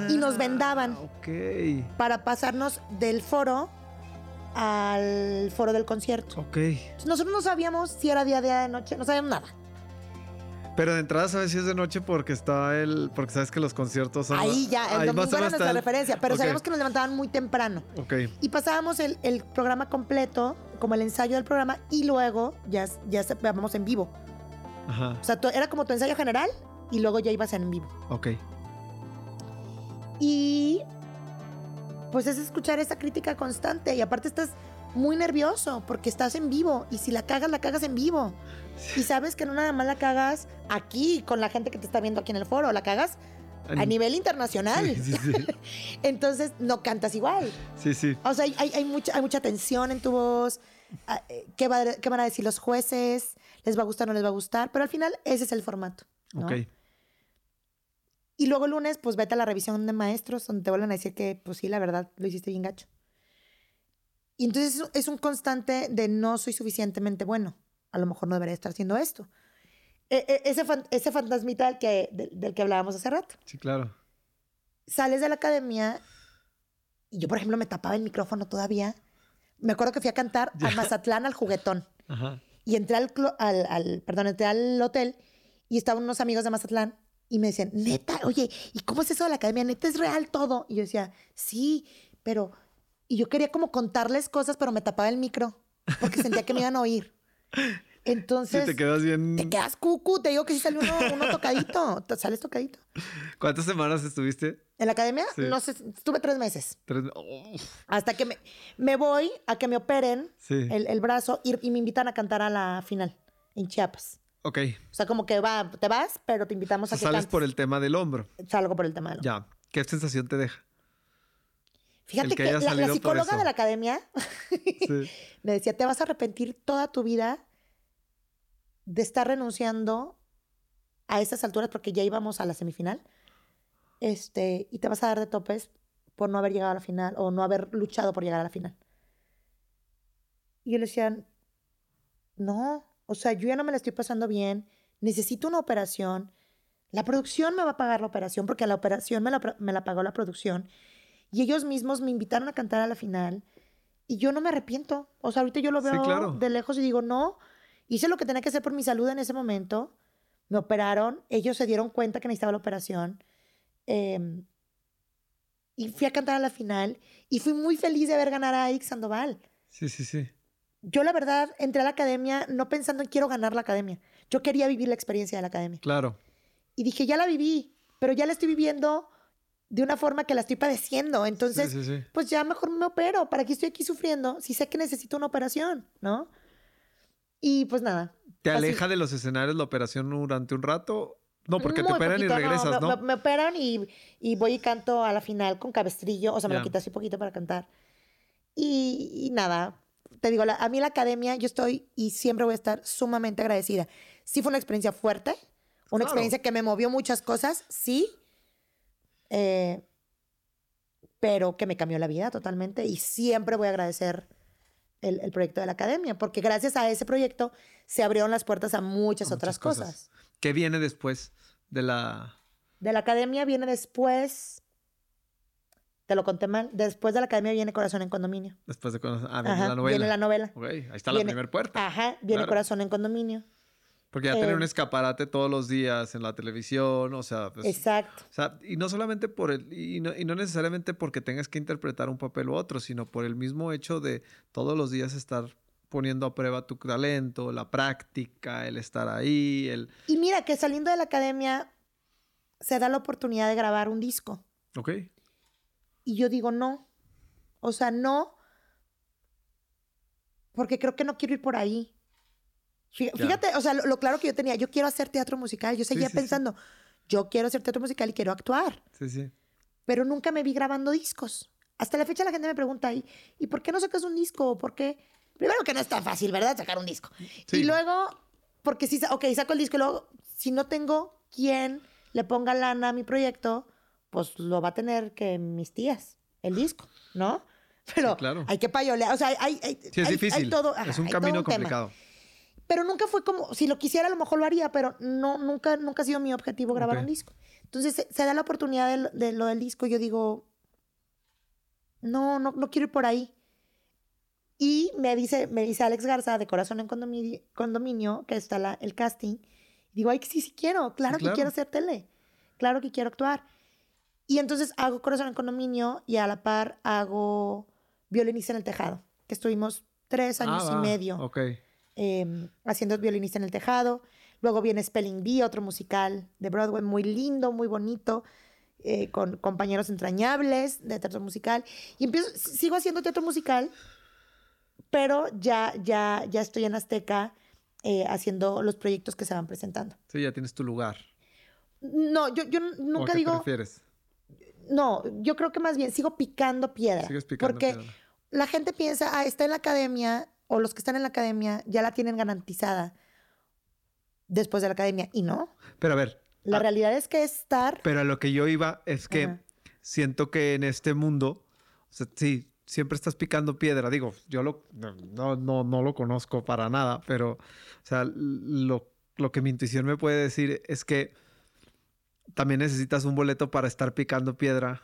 y nos vendaban. Ah, ok. Para pasarnos del foro al foro del concierto. Ok. Nosotros no sabíamos si era día, día de noche. No sabíamos nada. Pero de entrada sabes si es de noche porque está el. Porque sabes que los conciertos son. Ahí ya, el domingo era nuestra referencia. Pero sabíamos que nos levantaban muy temprano. Ok. Y pasábamos el, el, programa completo, como el ensayo del programa, y luego ya, ya vamos en vivo. Ajá. O sea, era como tu ensayo general y luego ya ibas en vivo. Ok. Y. Pues es escuchar esa crítica constante. Y aparte estás muy nervioso porque estás en vivo. Y si la cagas, la cagas en vivo. Y sabes que no nada más la cagas aquí con la gente que te está viendo aquí en el foro, la cagas a nivel internacional. <laughs> Entonces no cantas igual. Sí, sí. O sea, hay, hay, mucha, hay mucha tensión en tu voz. Ah, eh, ¿Qué, ¿Qué, van a decir los jueces? ¿Les va a gustar o no les va a gustar? Pero al final ese es el formato. Ok. Y luego el lunes, pues vete a la revisión de maestros, donde te vuelven a decir que, pues sí, la verdad, lo hiciste bien gacho. Y entonces es un constante de no soy suficientemente bueno a lo mejor no debería estar haciendo esto. E, e, ese, ese fantasmita del que, del, que hablábamos hace rato. Sí, claro. Sales de la academia y yo, por ejemplo, me tapaba el micrófono todavía. Me acuerdo que fui a cantar <laughs> a Mazatlán al juguetón. Ajá. Y entré al, al, perdón, entré al hotel y estaban unos amigos de Mazatlán y me decían, neta, oye, ¿y cómo es eso de la academia? Neta, es real todo. Y yo decía, sí, pero... Y yo quería como contarles cosas, pero me tapaba el micro porque sentía que me iban a oír. <laughs> Entonces. te quedas bien. Te quedas cucu. Te digo que sí salió uno, tocadito. sales tocadito. ¿Cuántas semanas estuviste? ¿En la academia? No sé. Estuve tres meses. Hasta que me, me, voy a que me operen el, brazo y, me invitan a cantar a la final en Chiapas. Ok. O sea, como que va, te vas, pero te invitamos a que Sales por el tema del hombro. Salgo por el tema del hombro. Ya. ¿Qué sensación te deja? Fíjate que, la, psicóloga de la academia <laughs> me decía, te vas a arrepentir toda tu vida de estar renunciando a estas alturas porque ya íbamos a la semifinal. Este, y te vas a dar de topes por no haber llegado a la final o no haber luchado por llegar a la final. Y yo le decía, no, o sea, yo ya no me la estoy pasando bien, necesito una operación. La producción me va a pagar la operación porque la operación me la, me la pagó la producción y ellos mismos me invitaron a cantar a la final. Y yo no me arrepiento. O sea, ahorita yo lo veo de lejos y digo, no, hice lo que tenía que hacer por mi salud en ese momento. Me operaron, ellos se dieron cuenta que necesitaba la operación. Em, y fui a cantar a la final y fui muy feliz de haber ganado a Ix Sandoval. Sí, sí, sí. Yo la verdad entré a la academia no pensando en quiero ganar la academia. Yo quería vivir la experiencia de la academia. Claro. Y dije, ya la viví, pero ya la estoy viviendo de una forma que la estoy padeciendo. Entonces, pues ya mejor me opero. ¿Para qué estoy aquí sufriendo si sé que necesito una operación, no? Y pues nada. ¿Te aleja de los escenarios la operación durante un rato? No, porque te operan y regresas, ¿no? Me, operan y, voy y canto a la final con cabestrillo. O sea, me lo quitas un poquito para cantar. Y, nada, te digo, a mí la academia, yo estoy y siempre voy a estar sumamente agradecida. Sí fue una experiencia fuerte, una experiencia que me movió muchas cosas, sí, eh, pero que me cambió la vida totalmente y siempre voy a agradecer el, proyecto de la academia, porque gracias a ese proyecto se abrieron las puertas a muchas, otras cosas. ¿Qué viene después de la... De la academia viene después... Te lo conté mal. Después de la academia viene Corazón en Condominio. Después de Ah, viene la novela. Viene la novela. ahí está la primera puerta. Ajá, viene Corazón en Condominio. Porque ya tener un eh, escaparate todos los días en la televisión, o sea, pues, Exacto. O sea, y no solamente por el, y no, y no, necesariamente porque tengas que interpretar un papel u otro, sino por el mismo hecho de todos los días estar poniendo a prueba tu talento, la práctica, el estar ahí, el... Y mira, que saliendo de la academia se da la oportunidad de grabar un disco. Ok. Y yo digo, no. O sea, no. Porque creo que no quiero ir por ahí. Fíjate, o sea, lo, claro que yo tenía, yo quiero hacer teatro musical, yo seguía pensando, yo quiero hacer teatro musical y quiero actuar. Sí, sí. Pero nunca me vi grabando discos. Hasta la fecha la gente me pregunta, ¿y, ¿y por qué no sacas un disco? ¿Por qué? Primero que no es tan fácil, ¿verdad? Sacar un disco. Y luego, porque si, ok, saco el disco y luego, si no tengo quien le ponga lana a mi proyecto, pues lo va a tener que mis tías, el disco, ¿no? Pero claro. hay que payolear, o sea, hay, hay, sí, es difícil. todo, es un camino complicado. Pero nunca fue como, si lo quisiera a lo mejor lo haría, pero no, nunca, nunca ha sido mi objetivo grabar un disco. Entonces se, da la oportunidad de, lo del disco y yo digo, no, no, no quiero ir por ahí. Y me dice, me dice Alex Garza de Corazón en Condominio, que está la, el casting. Y digo, ay, sí, sí quiero, claro, que quiero hacer tele, claro que quiero actuar. Y entonces hago Corazón en Condominio y a la par hago Violinista en el Tejado, que estuvimos tres años ah, y medio. Ok Em, haciendo violinista en el tejado. Luego viene Spelling Bee, otro musical de Broadway muy lindo, muy bonito, eh, con compañeros entrañables de teatro musical. Y empiezo, sigo haciendo teatro musical, pero ya, ya, ya estoy en Azteca eh, haciendo los proyectos que se van presentando. Sí, ya tienes tu lugar. No, yo, yo nunca digo. ¿Qué prefieres? No, yo creo que más bien sigo picando piedra. Sigues picando porque la gente piensa, ah, está en la academia, o los que están en la academia ya la tienen garantizada después de la academia y no. Pero a ver. La realidad es que estar... Pero a lo que yo iba es que siento que en este mundo, o sea, sí, siempre estás picando piedra. Digo, yo lo, no, no, no lo conozco para nada, pero, o sea, lo, lo que mi intuición me puede decir es que también necesitas un boleto para estar picando piedra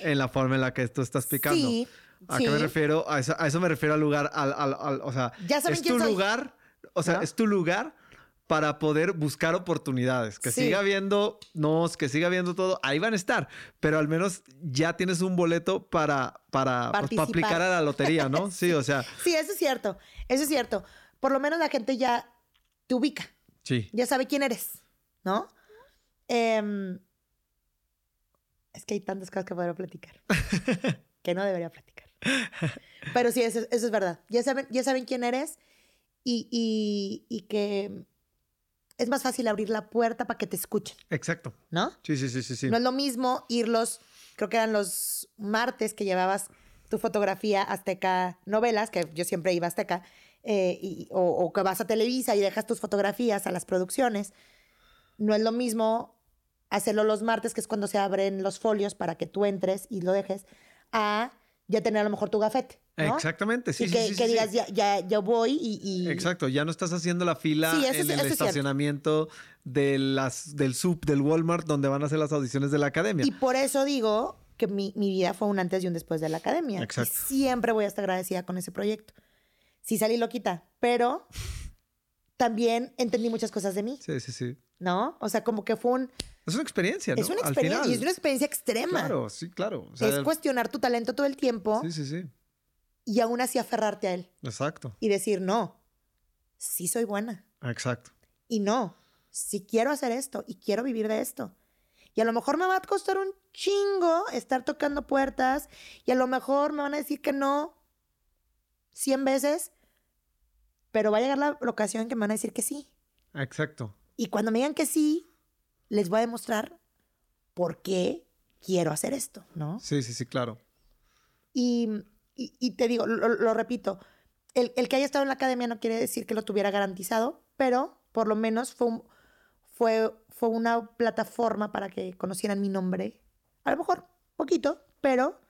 en la forma en la que tú estás picando. Sí, ¿A qué me refiero? A eso, me refiero al lugar, al, al, o sea, es tu lugar, o sea, es tu lugar para poder buscar oportunidades. Que siga viendo nos, que siga viendo todo, ahí van a estar, pero al menos ya tienes un boleto para, para, pues, aplicar a la lotería, ¿no? <laughs> sí, o sea. Sí, eso es cierto, eso es cierto. Por lo menos la gente ya te ubica. Sí. Ya sabe quién eres, ¿no? Em, es que hay tantas cosas que podría platicar <laughs> que no debería platicar. Pero sí, eso, es verdad. Ya saben, ya saben quién eres y, y, que es más fácil abrir la puerta para que te escuchen. Exacto. ¿No? Sí, sí, sí, sí, sí. No es lo mismo irlos, creo que eran los martes que llevabas tu fotografía Azteca Novelas, que yo siempre iba a Azteca, eh, y, o, o, que vas a Televisa y dejas tus fotografías a las producciones. No es lo mismo hacerlo los martes, que es cuando se abren los folios para que tú entres y lo dejes, a ya tener a lo mejor tu gafete. Exactamente, sí, y sí, que, que digas, ya, ya, ya voy y, Exacto, ya no estás haciendo la fila en el estacionamiento de las, del sub, del Walmart, donde van a hacer las audiciones de la academia. Y por eso digo que mi, mi vida fue un antes y un después de la academia. Exacto. siempre voy a estar agradecida con ese proyecto. Sí salí loquita, pero también entendí muchas cosas de mí. Sí, sí, sí. ¿No? O sea, como que fue un Es una experiencia, ¿no? Es una experiencia y es una experiencia extrema. Claro, sí, claro. es cuestionar tu talento todo el tiempo. Sí, sí, sí. Y aún así aferrarte a él. Exacto. Y decir, no, sí soy buena. Exacto. Y no, sí quiero hacer esto y quiero vivir de esto. Y a lo mejor me va a costar un chingo estar tocando puertas y a lo mejor me van a decir que no 100 veces, pero va a llegar la ocasión en que me van a decir que sí. Exacto. Y cuando me digan que sí, les voy a demostrar por qué quiero hacer esto, ¿no? Sí, sí, sí, claro. Y, te digo, lo, repito, el, que haya estado en la academia no quiere decir que lo tuviera garantizado, pero por lo menos fue, fue, fue una plataforma para que conocieran mi nombre. A lo mejor, poquito, pero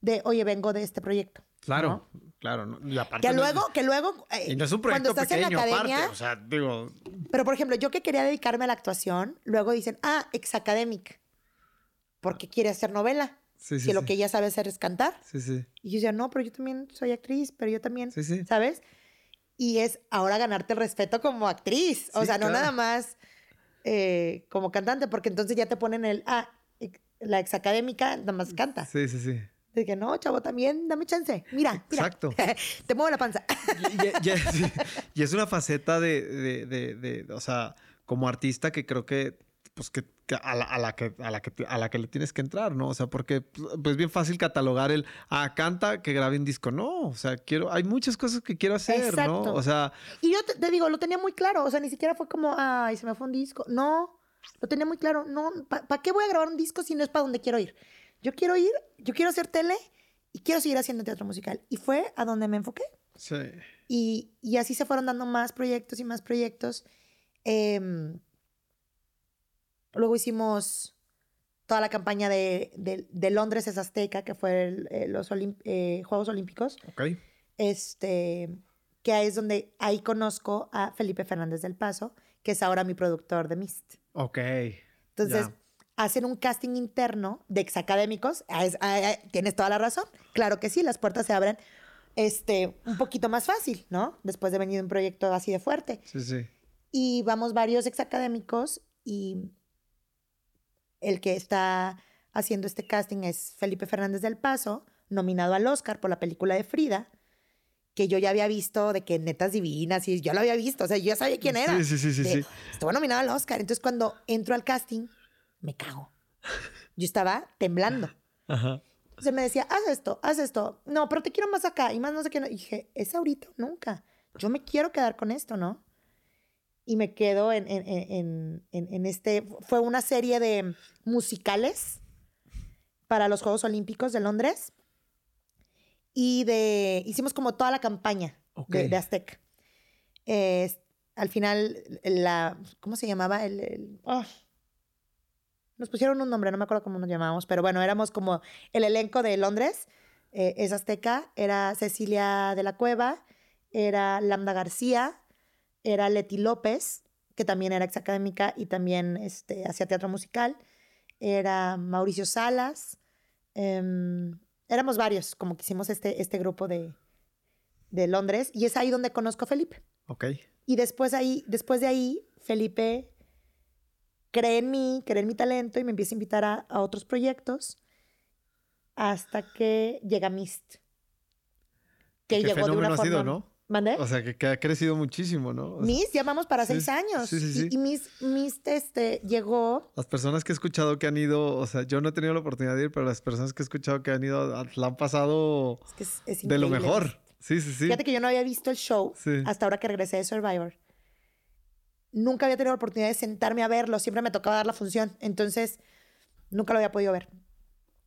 de, oye, vengo de este proyecto. Claro, claro. Y aparte que luego, que luego. Eh, y no es un proyecto pequeño, aparte. O sea, digo. Pero por ejemplo, yo que quería dedicarme a la actuación, luego dicen, ah, ex-academic. Porque quiere hacer novela. Sí, sí, que lo que ella sabe hacer es cantar. Sí, sí. Y yo decía, no, pero yo también soy actriz, pero yo también. Sí, sí. ¿Sabes? Y es ahora ganarte el respeto como actriz. O sea, no nada más eh, como cantante, porque entonces ya te ponen el, ah, la ex-académica nada más canta. Sí, sí, sí. Dije, no, chavo, también dame chance. Mira, Exacto. <laughs> te muevo la panza. y, es una faceta de, de, de, o sea, como artista que creo que, pues que, a, la, que, a, la que, a la que le tienes que entrar, ¿no? O sea, porque pues bien fácil catalogar el, ah, canta, que grabe un disco. No, o sea, quiero, hay muchas cosas que quiero hacer, ¿no? O sea... Y yo te, digo, lo tenía muy claro, o sea, ni siquiera fue como, ay, se me fue un disco. No, lo tenía muy claro. No, ¿para qué voy a grabar un disco si no es para donde quiero ir? Yo quiero ir, yo quiero hacer tele y quiero seguir haciendo teatro musical. Y fue a donde me enfoqué. Sí. Y, y así se fueron dando más proyectos y más proyectos. Em, luego hicimos toda la campaña de, de, Londres es Azteca, que fue eh, los eh, Juegos Olímpicos. Ok. Este, que es donde ahí conozco a Felipe Fernández del Paso, que es ahora mi productor de Mist. Ok. Entonces, hacen un casting interno de exacadémicos. Tienes toda la razón. Claro que sí, las puertas se abren este, un poquito más fácil, ¿no? Después de venir un proyecto así de fuerte. Sí, sí. Y vamos varios exacadémicos y el que está haciendo este casting es Felipe Fernández del Paso, nominado al Oscar por la película de Frida, que yo ya había visto de que netas divinas y yo lo había visto, o sea, yo ya sabía quién era. Sí, sí, sí, sí. Estuvo nominado al Oscar. Entonces, cuando entro al casting, me cago. Yo estaba temblando. <laughs> Ajá. Se me decía, haz esto, haz esto. No, pero te quiero más acá y más no sé qué. Y dije, es ahorita nunca. Yo me quiero quedar con esto, ¿no? Y me quedo en, en, en, en, este. Fue una serie de musicales para los Juegos Olímpicos de Londres. Y de. Hicimos como toda la campaña de, de, Aztec. al final, la. ¿Cómo se llamaba? El. Ah, nos pusieron un nombre, no me acuerdo cómo nos llamábamos, pero bueno, éramos como el elenco de Londres. Eh, es azteca, era Cecilia de la Cueva, era Lambda García, era Leti López, que también era exacadémica y también este, hacía teatro musical, era Mauricio Salas, em, éramos varios, como que hicimos este, este grupo de, de Londres, y es ahí donde conozco a Felipe. Ok. Y después, ahí, después de ahí, Felipe cree en mí, cree en mi talento y me empieza a invitar a, otros proyectos hasta que llega Mist. Que llegó de una forma... Sido, ¿no? ¿Mandé? O sea, que, ha crecido muchísimo, ¿no? Mist, ya vamos para seis años. Sí, sí, sí. Y, Mist, este, llegó... Las personas que he escuchado que han ido, o sea, yo no he tenido la oportunidad de ir, pero las personas que he escuchado que han ido, la han pasado de lo mejor. Sí, sí, sí. Fíjate que yo no había visto el show hasta ahora que regresé de Survivor nunca había tenido la oportunidad de sentarme a verlo, siempre me tocaba dar la función, entonces nunca lo había podido ver.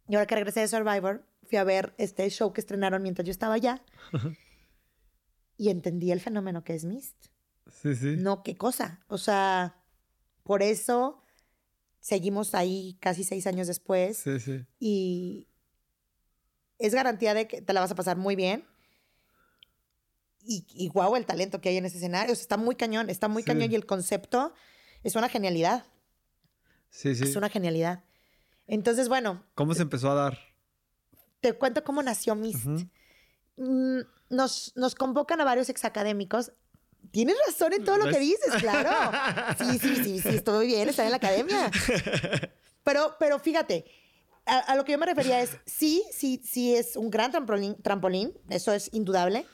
Y ahora que regresé de Survivor, fui a ver este show que estrenaron mientras yo estaba allá y entendí el fenómeno que es Mist. Sí, sí. No, qué cosa. O sea, por eso seguimos ahí casi seis años después. Sí, sí. Y es garantía de que te la vas a pasar muy bien y, y guau el talento que hay en ese escenario. está muy cañón, está muy cañón y el concepto es una genialidad. Sí, sí. Es una genialidad. Entonces, bueno. ¿Cómo se empezó a dar? Te cuento cómo nació Mist. Mm, nos, nos convocan a varios exacadémicos. Tienes razón en todo lo que dices, claro. <laughs> Sí, sí, sí, sí, estoy bien, estar en la academia. Pero, pero fíjate, a, lo que yo me refería es, sí, sí, sí es un gran trampolín, trampolín eso es indudable,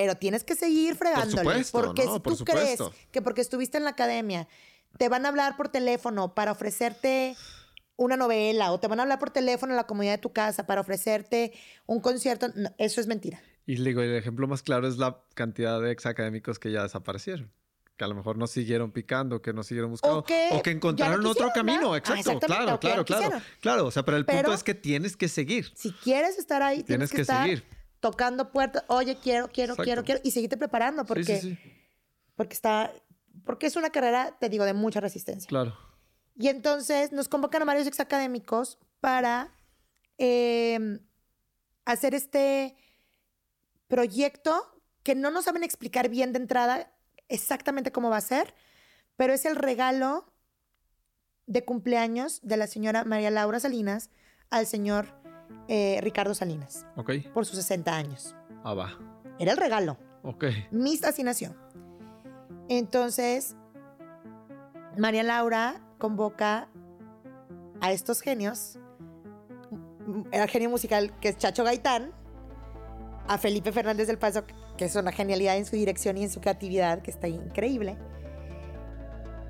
pero tienes que seguir fregándole. porque si tú crees que porque estuviste en la academia te van a hablar por teléfono para ofrecerte una novela o te van a hablar por teléfono en la comunidad de tu casa para ofrecerte un concierto, eso es mentira. Y digo, el ejemplo más claro es la cantidad de ex académicos que ya desaparecieron que a lo mejor no siguieron picando, que no siguieron buscando, o que, encontraron otro camino. Exacto, claro, claro, claro. Claro, o sea, pero el punto es que tienes que seguir. Si quieres estar ahí, tienes, que, seguir. Tocando puertas. Oye, quiero, quiero, quiero, quiero. Y seguirte preparando porque, porque está, porque es una carrera, te digo, de mucha resistencia. Claro. Y entonces nos convocan a varios exacadémicos para em, hacer este proyecto que no nos saben explicar bien de entrada exactamente cómo va a ser, pero es el regalo de cumpleaños de la señora María Laura Salinas al señor eh, Ricardo Salinas. Ok. Por sus 60 años. Ah, va. Era el regalo. Ok. Mi fascinación. Entonces, María Laura convoca a estos genios, el genio musical que es Chacho Gaitán, a Felipe Fernández del Paso, que es una genialidad en su dirección y en su creatividad, que está increíble.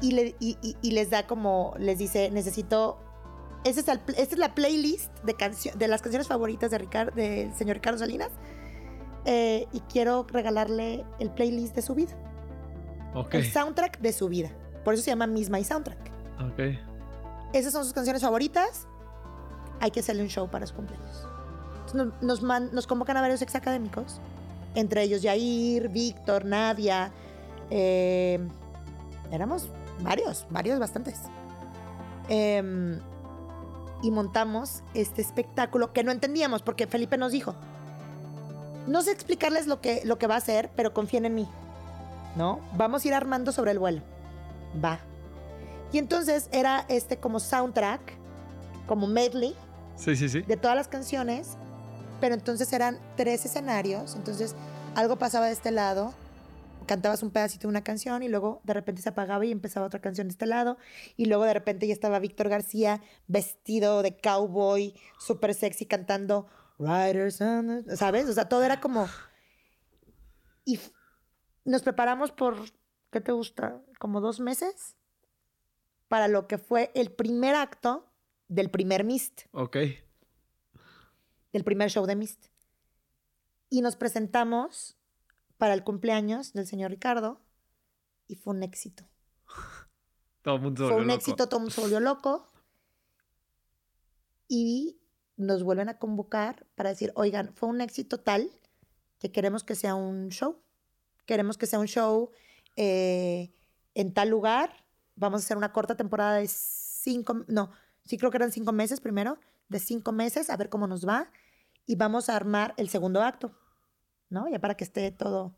Y, les da como, les dice, necesito, esta es, es la playlist de, de las canciones favoritas de Ricardo, del señor Ricardo Salinas. Eh, y quiero regalarle el playlist de su vida. Okay. El soundtrack de su vida. Por eso se llama Misma y Soundtrack. Ok. Esas son sus canciones favoritas. Hay que hacerle un show para su cumpleaños nos, nos, convocan a varios ex académicos, entre ellos Yair, Víctor, Nadia. Eh, éramos varios, varios, bastantes. Em, y montamos este espectáculo que no entendíamos porque Felipe nos dijo, no sé explicarles lo que, lo que va a hacer, pero confíen en mí. ¿No? Vamos a ir armando sobre el vuelo. Va. Y entonces era este como soundtrack, como medley. Sí, sí, sí. De todas las canciones pero entonces eran tres escenarios, entonces algo pasaba de este lado, cantabas un pedacito de una canción y luego de repente se apagaba y empezaba otra canción de este lado y luego de repente ya estaba Víctor García vestido de cowboy, súper sexy cantando Riders, ¿sabes? O sea, todo era como... Y nos preparamos por, ¿qué te gusta? Como dos meses para lo que fue el primer acto del primer Mist. Ok del primer show de Mist. Y nos presentamos para el cumpleaños del señor Ricardo y fue un éxito. Todo el mundo Fue un éxito, todo el mundo se volvió loco. Y nos vuelven a convocar para decir, oigan, fue un éxito tal que queremos que sea un show. Queremos que sea un show eh, en tal lugar. Vamos a hacer una corta temporada de cinco, no, sí creo que eran cinco meses primero de cinco meses a ver cómo nos va y vamos a armar el segundo acto, ¿no? Ya para que esté todo.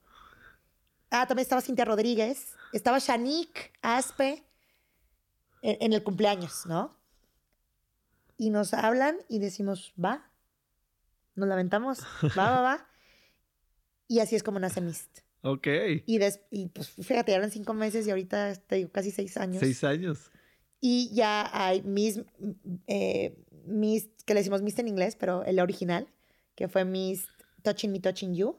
Ah, también estaba Cintia Rodríguez, estaba Shanique Aspe en, el cumpleaños, ¿no? Y nos hablan y decimos, va, nos lamentamos, <laughs> va, va, va. Y así es como nace Mist. Ok. Y, y pues fíjate, eran cinco meses y ahorita te digo casi seis años. Seis años. Y ya hay Miss, eh, Miss, que le decimos Miss en inglés, pero el original, que fue Miss Touching Me, Touching You,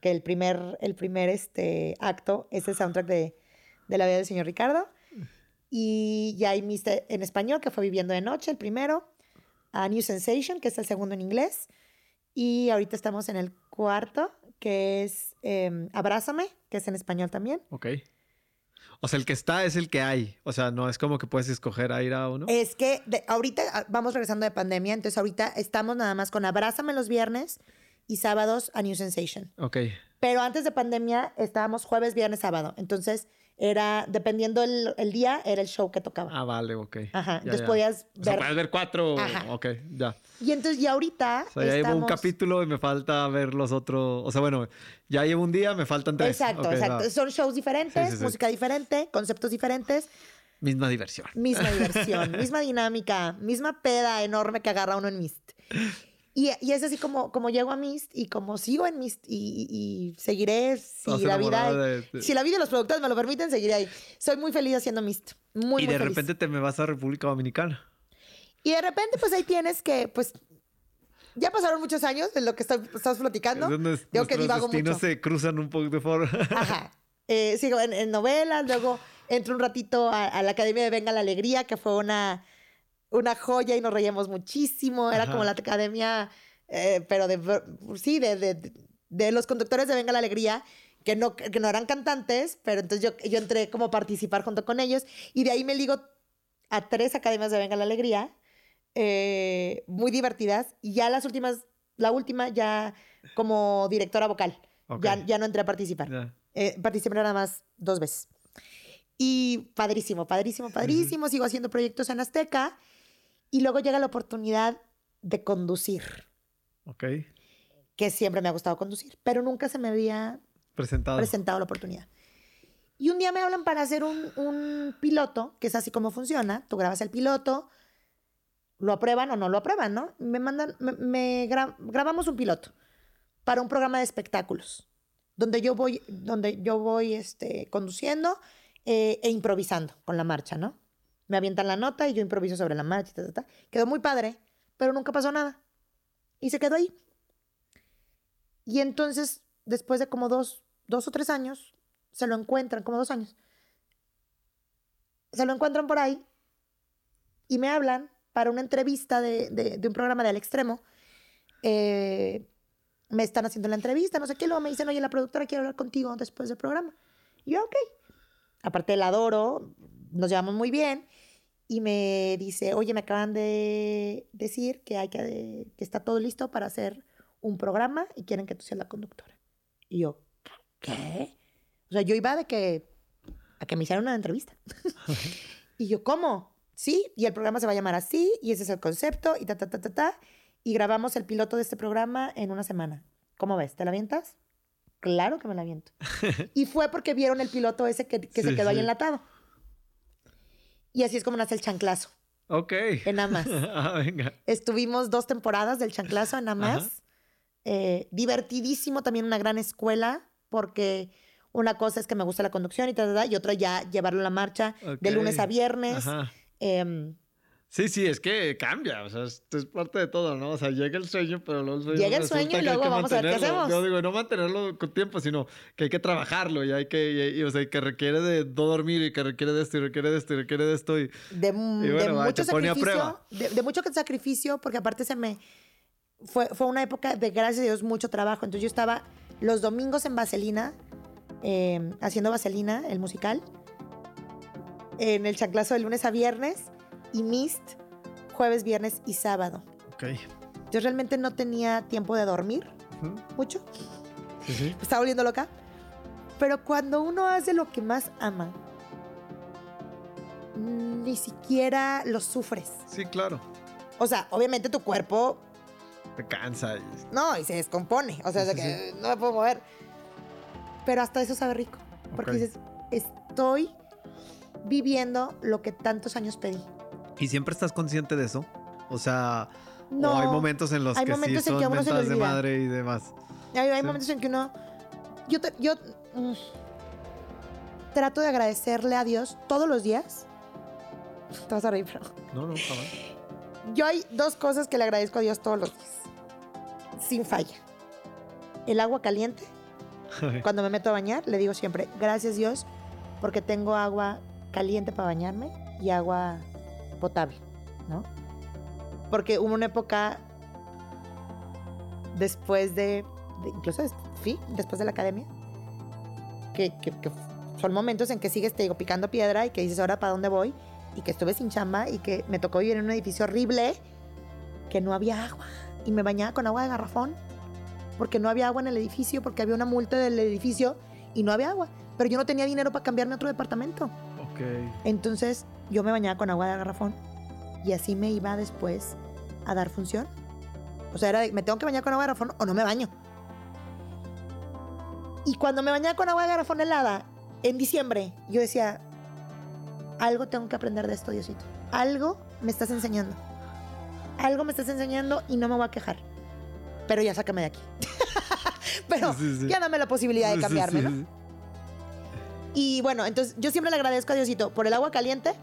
que el primer, el primer este, acto es el soundtrack de, de la vida del señor Ricardo. Y ya hay Miss en español, que fue Viviendo de Noche, el primero. A New Sensation, que es el segundo en inglés. Y ahorita estamos en el cuarto, que es eh, Abrázame, que es en español también. Ok. O sea, el que está es el que hay. O sea, no es como que puedes escoger a ir a uno. Es que ahorita ah, vamos regresando de pandemia, entonces ahorita estamos nada más con Abrázame los viernes y sábados a New Sensation. Ok. Pero antes de pandemia estábamos jueves, viernes, sábado. Entonces era, dependiendo el, el, día, era el show que tocaba. Ah, vale, ok. Ajá, entonces podías ver... O sea, puedes ver cuatro, Ajá. ok, ya. Y entonces, y ahorita O sea, ya llevo un capítulo y me falta ver los otros... O sea, bueno, ya llevo un día, me faltan tres. Exacto, exacto. Son shows diferentes, música diferente, conceptos diferentes. Misma diversión. Misma diversión, <laughs> misma dinámica, misma peda enorme que agarra uno en Mist. Y, y, es así como, como llego a Mist y como sigo en Mist y, y, seguiré si la vida si la vida y los productores me lo permiten seguiré ahí. Soy muy feliz haciendo Mist, muy Y de repente te me vas a República Dominicana. Y de repente pues ahí tienes que pues ya pasaron muchos años de lo que estamos platicando. Digo que divago mucho. se cruzan un poco de forma. Ajá. Eh, sigo en, novelas, luego entro un ratito a, la Academia de Venga la Alegría, que fue una, una joya y nos reíamos muchísimo. Era como la academia, eh, pero de, sí, de, de, los conductores de Venga la Alegría, que no, que no eran cantantes, pero entonces yo, yo entré como a participar junto con ellos y de ahí me ligo a tres academias de Venga la Alegría, eh, muy divertidas, y ya las últimas, la última ya como directora vocal. Ya, ya no entré a participar. Eh, participé nada más dos veces. Y padrísimo, padrísimo, padrísimo. Sigo haciendo proyectos en Azteca. Y luego llega la oportunidad de conducir. Ok. Que siempre me ha gustado conducir, pero nunca se me había presentado, presentado la oportunidad. Y un día me hablan para hacer un, un piloto, que es así como funciona. Tú grabas el piloto, lo aprueban o no lo aprueban, ¿no? Me mandan, me, grabamos un piloto para un programa de espectáculos donde yo voy, donde yo voy este, conduciendo eh, e improvisando con la marcha, ¿no? Me avientan la nota y yo improviso sobre la marcha. Quedó muy padre, pero nunca pasó nada. Y se quedó ahí. Y entonces, después de como dos, dos o tres años, se lo encuentran, como dos años. Se lo encuentran por ahí y me hablan para una entrevista de, de, un programa de Al Extremo. Eh, me están haciendo la entrevista, no sé qué, luego me dicen, oye, la productora quiere hablar contigo después del programa. Yo, ok. Aparte, la adoro, nos llevamos muy bien. Y me dice, oye, me acaban de decir que, hay que, que está todo listo para hacer un programa y quieren que tú seas la conductora. Y yo, ¿qué? O sea, yo iba de que a que me hicieran una entrevista. <laughs> <laughs> y yo, ¿cómo? Sí, y el programa se va a llamar así, y ese es el concepto, y ta, ta, ta, ta, ta y grabamos el piloto de este programa en una semana. ¿Cómo ves? ¿Te la avientas? Claro que me la aviento. <laughs> y fue porque vieron el piloto ese que, se quedó ahí enlatado. Y así es como nace el chanclazo. Ok. En Amas. <laughs> ah, venga. Estuvimos dos temporadas del chanclazo en Amas. Eh, divertidísimo, también una gran escuela, porque una cosa es que me gusta la conducción y tal, y otra ya llevarlo a la marcha de lunes a viernes. Eh, Sí, sí, es que cambia, o sea, esto es parte de todo, ¿no? O sea, llega el sueño, pero luego el sueño Llega el sueño y luego vamos a ver qué hacemos. Yo digo, no mantenerlo con tiempo, sino que hay que trabajarlo y hay que, y, o sea, que requiere de no dormir y que requiere de esto y requiere de esto y requiere de esto y... De, mucho sacrificio, de, mucho sacrificio, porque aparte se me... Fue, fue una época de, gracias a Dios, mucho trabajo. Entonces yo estaba los domingos en Vaselina, em, haciendo Vaselina, el musical, en el chanclazo de lunes a viernes y Mist jueves, viernes y sábado. Ok. Yo realmente no tenía tiempo de dormir mucho. Sí, sí. Estaba volviendo loca. Pero cuando uno hace lo que más ama, ni siquiera lo sufres. Sí, claro. O sea, obviamente tu cuerpo... Te cansa. Y... No, y se descompone. O sea, que no me puedo mover. Pero hasta eso sabe rico. Porque dices, estoy viviendo lo que tantos años pedí. ¿Y siempre estás consciente de eso? O sea, no, hay momentos en los que sí son que de madre y demás. Hay, momentos en que uno... Yo, yo mm, trato de agradecerle a Dios todos los días. <laughs> Te vas a reír, pero... No, no, está Yo hay dos cosas que le agradezco a Dios todos los días. Sin falla. El agua caliente. <laughs> Cuando me meto a bañar, le digo siempre, gracias Dios, porque tengo agua caliente para bañarme y agua potable, ¿no? Porque hubo una época después de, incluso sí, después de la academia, que, son momentos en que sigues, te digo, picando piedra y que dices, ahora para dónde voy, y que estuve sin chamba y que me tocó vivir en un edificio horrible, que no había agua, y me bañaba con agua de garrafón, porque no había agua en el edificio, porque había una multa del edificio y no había agua, pero yo no tenía dinero para cambiarme a otro departamento. Entonces, yo me bañaba con agua de garrafón y así me iba después a dar función. O sea, era de, me tengo que bañar con agua de garrafón o no me baño. Y cuando me bañaba con agua de garrafón helada, en diciembre, yo decía, algo tengo que aprender de esto, Diosito. Algo me estás enseñando. Algo me estás enseñando y no me voy a quejar. pero ya sácame de aquí. <laughs> pero ya dame la posibilidad de cambiarme, ¿no? Y bueno, entonces yo siempre le agradezco a Diosito por el agua caliente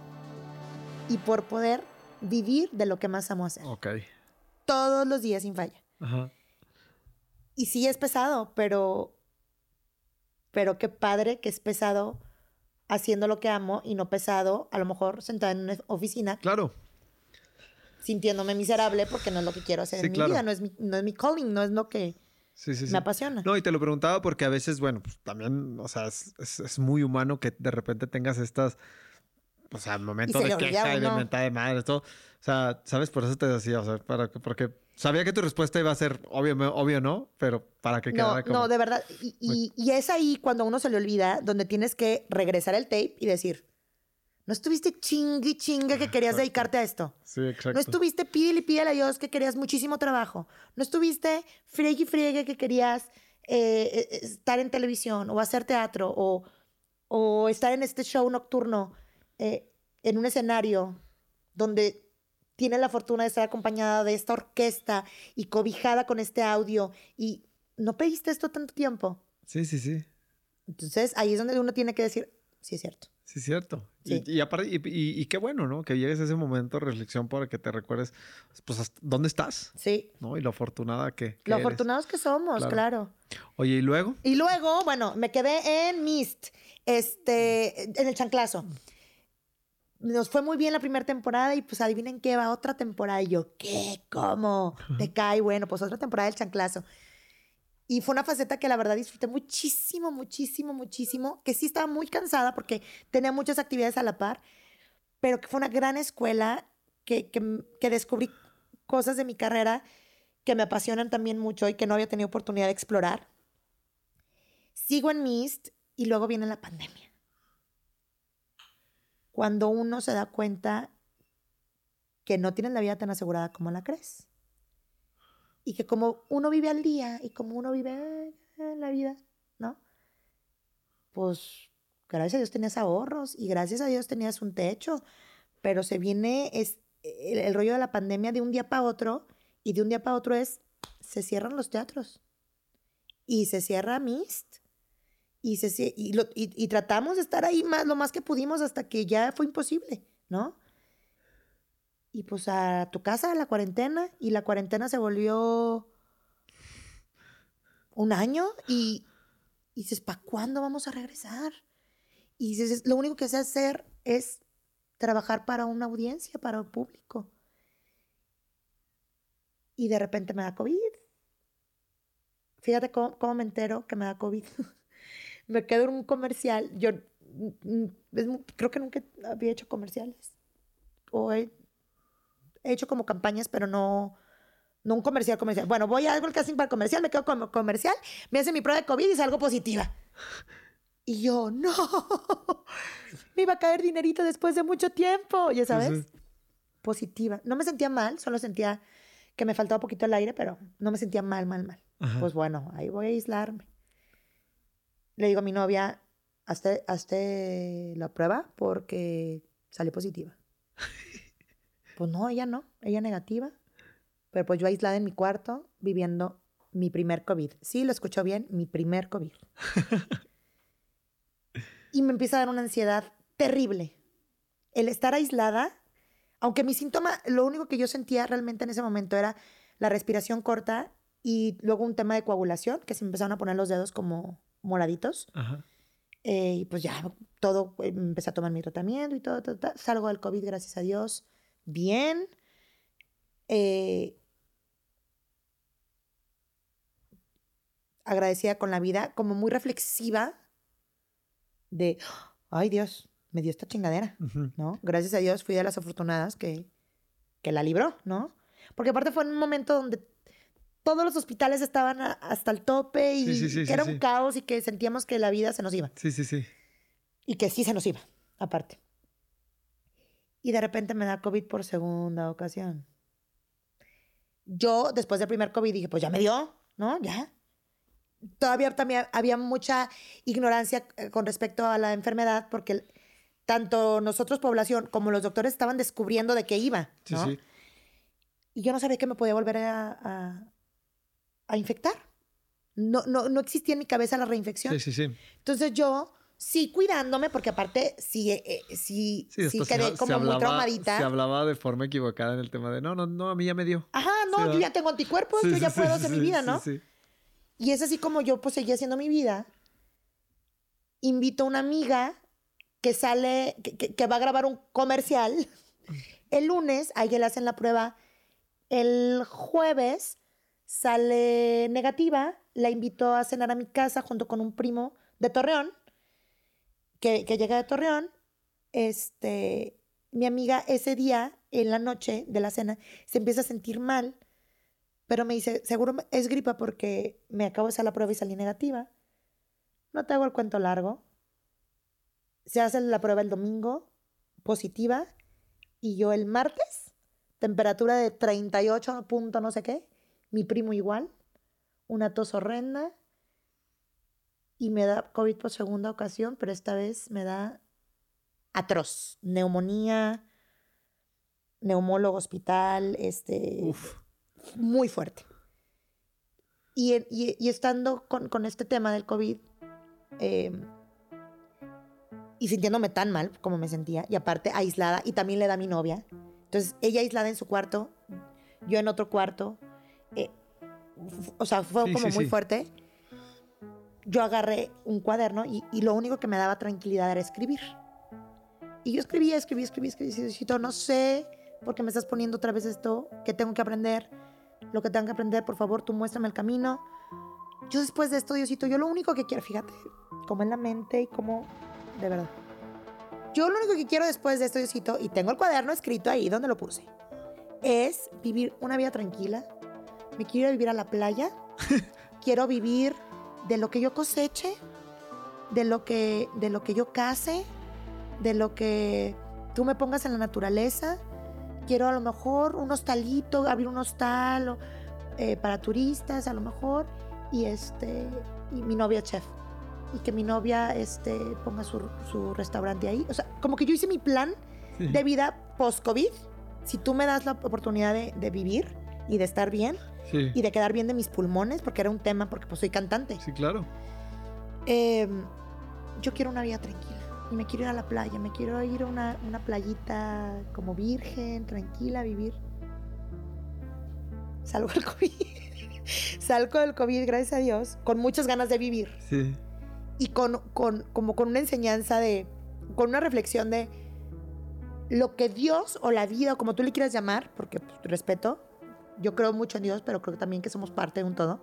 y por poder vivir de lo que más amo hacer. Ok. Todos los días sin falla. Ajá. Y sí es pesado, pero. Pero qué padre que es pesado haciendo lo que amo y no pesado, a lo mejor sentada en una oficina. Claro. Sintiéndome miserable porque no es lo que quiero hacer en mi vida, no es mi, no es mi calling, no es lo que me apasiona. No, y te lo preguntaba porque a veces, bueno, pues también, o sea, es, es muy humano que de repente tengas estas o sea, momento de queja y de mentada de madre, todo. O sea, ¿sabes? Por eso te decía, o sea, para, porque sabía que tu respuesta iba a ser obvio, obvio ¿no? Pero para que quedara como... No, de verdad. Y, y, es ahí cuando uno se le olvida, donde tienes que regresar el tape y decir, no estuviste chingue chingue que querías dedicarte a esto. Sí, exacto. No estuviste pídele y pídele a Dios que querías muchísimo trabajo. No estuviste friegue y friegue que querías eh, eh, estar en televisión o hacer teatro o, o estar en este show nocturno eh, en un escenario donde tiene la fortuna de estar acompañada de esta orquesta y cobijada con este audio y no pediste esto tanto tiempo. Sí, sí, sí. Entonces ahí es donde uno tiene que decir, sí es cierto. Sí, cierto. Y, aparte, y, qué bueno, ¿no? Que llegues a ese momento de reflexión para que te recuerdes, pues, dónde estás. Sí. ¿No? Y lo afortunada que. lo afortunados que somos, claro. Oye, ¿y luego? Y luego, bueno, me quedé en Mist, este, en el chanclazo nos fue muy bien la primera temporada y pues adivinen qué va otra temporada. Y yo, ¿qué? ¿Cómo? Te cae, bueno, pues otra temporada del chanclazo. Y fue una faceta que la verdad disfruté muchísimo, muchísimo, muchísimo, que sí estaba muy cansada porque tenía muchas actividades a la par, pero que fue una gran escuela que, que, que descubrí cosas de mi carrera que me apasionan también mucho y que no había tenido oportunidad de explorar. Sigo en Mist y luego viene la pandemia cuando uno se da cuenta que no tienes la vida tan asegurada como la crees. Y que como uno vive al día y como uno vive en la vida, ¿no? Pues gracias a Dios tenías ahorros y gracias a Dios tenías un techo, pero se viene es, el, rollo de la pandemia de un día para otro y de un día para otro es, se cierran los teatros y se cierra Mist y, se, y, tratamos de estar ahí más, lo más que pudimos hasta que ya fue imposible, ¿no? Y pues a tu casa, a la cuarentena, y la cuarentena se volvió un año y, y dices, ¿para cuándo vamos a regresar? Y dices, lo único que sé hacer es trabajar para una audiencia, para un público. Y de repente me da COVID. Fíjate cómo, cómo me entero que me da COVID. <laughs> me quedo en un comercial. Yo creo que nunca había hecho comerciales. O he, hecho como campañas, pero no, no un comercial comercial. Bueno, voy a algo el casting para comercial, me quedo como comercial, me hace mi prueba de COVID y salgo positiva. Y yo, no, <laughs> me iba a caer dinerito después de mucho tiempo, ya sabes. Positiva. No me sentía mal, solo sentía que me faltaba un poquito el aire, pero no me sentía mal, mal, mal. Pues bueno, ahí voy a aislarme le digo a mi novia, hazte, hazte la prueba porque sale positiva. <laughs> pues no, ella no, ella negativa. Pero pues yo aislada en mi cuarto viviendo mi primer COVID. Sí, lo escuchó bien, mi primer COVID. <laughs> y me empieza a dar una ansiedad terrible. El estar aislada, aunque mi síntoma, lo único que yo sentía realmente en ese momento era la respiración corta y luego un tema de coagulación, que se me empezaron a poner los dedos como moraditos. Eh, y pues ya todo, eh, empecé a tomar mi tratamiento y todo, salgo del COVID, gracias a Dios, bien. Eh, agradecida con la vida, como muy reflexiva de, ay Dios, me dio esta chingadera, ¿no? Gracias a Dios fui de las afortunadas que, que la libró, ¿no? Porque aparte fue en un momento donde todos los hospitales estaban hasta el tope y que era un caos y que sentíamos que la vida se nos iba. Sí, sí, sí. Y que sí se nos iba, aparte. Y de repente me da COVID por segunda ocasión. Yo, después del primer COVID, dije, pues ya me dio, ¿no? Ya. Todavía también había mucha ignorancia eh, con respecto a la enfermedad porque tanto nosotros, población, como los doctores estaban descubriendo de qué iba, ¿no? Y yo no sabía que me podía volver a, a infectar. No, no, no existía en mi cabeza la reinfección. Sí, sí, sí. Entonces yo sí cuidándome, porque aparte sí, eh, sí, sí, quedé como muy traumadita. Se hablaba de forma equivocada en el tema de no, no, no, a mí ya me dio. Ajá, no, yo ya tengo anticuerpos, yo ya puedo hacer mi vida, ¿no? Y es así como yo pues seguía haciendo mi vida. Invito a una amiga que sale, que, que va a grabar un comercial. El lunes, a ella le hacen la prueba. El jueves sale negativa. La invito a cenar a mi casa junto con un primo de Torreón que, llega de Torreón, este, mi amiga ese día, en la noche de la cena, se empieza a sentir mal, pero me dice, seguro es gripa porque me acabo de hacer la prueba y salí negativa. No te hago el cuento largo. Se hace la prueba el domingo, positiva, y yo el martes, temperatura de 38 punto no sé qué, mi primo igual, una tos horrenda, y me da COVID por segunda ocasión, pero esta vez me da atroz, neumonía, neumólogo hospital, este, muy fuerte. Y, y, estando con, con, este tema del COVID em, y sintiéndome tan mal como me sentía, y aparte aislada, y también le da a mi novia. Entonces, ella aislada en su cuarto, yo en otro cuarto. Eh, o sea, fue como muy fuerte yo agarré un cuaderno y, lo único que me daba tranquilidad era escribir. Y yo escribía, escribía, escribía, escribía, Diosito, no sé por qué me estás poniendo otra vez esto, que tengo que aprender, lo que tengo que aprender, por favor, tú muéstrame el camino. Yo después de esto, Diosito, yo lo único que quiero, fíjate, como en la mente y como, de verdad. Yo lo único que quiero después de esto, Diosito, y tengo el cuaderno escrito ahí donde lo puse, es vivir una vida tranquila. Me quiero vivir a la playa. <laughs> quiero vivir de lo que yo coseche, de lo que, de lo que yo case, de lo que tú me pongas en la naturaleza. Quiero a lo mejor un hostalito, abrir un hostal eh, para turistas a lo mejor y este y mi novia chef y que mi novia este ponga su, su restaurante ahí. O sea, como que yo hice mi plan de vida post-COVID. Si tú me das la oportunidad de, de vivir y de estar bien, y de quedar bien de mis pulmones, porque era un tema, porque pues soy cantante. Sí, claro. Em, yo quiero una vida tranquila y me quiero ir a la playa, me quiero ir a una, una playita como virgen, tranquila, vivir. Salgo del COVID. <laughs> Salgo del COVID, gracias a Dios, con muchas ganas de vivir. Sí. Y con, con, como con una enseñanza de, con una reflexión de lo que Dios o la vida, o como tú le quieras llamar, porque pues, respeto, yo creo mucho en Dios, pero creo también que somos parte de un todo.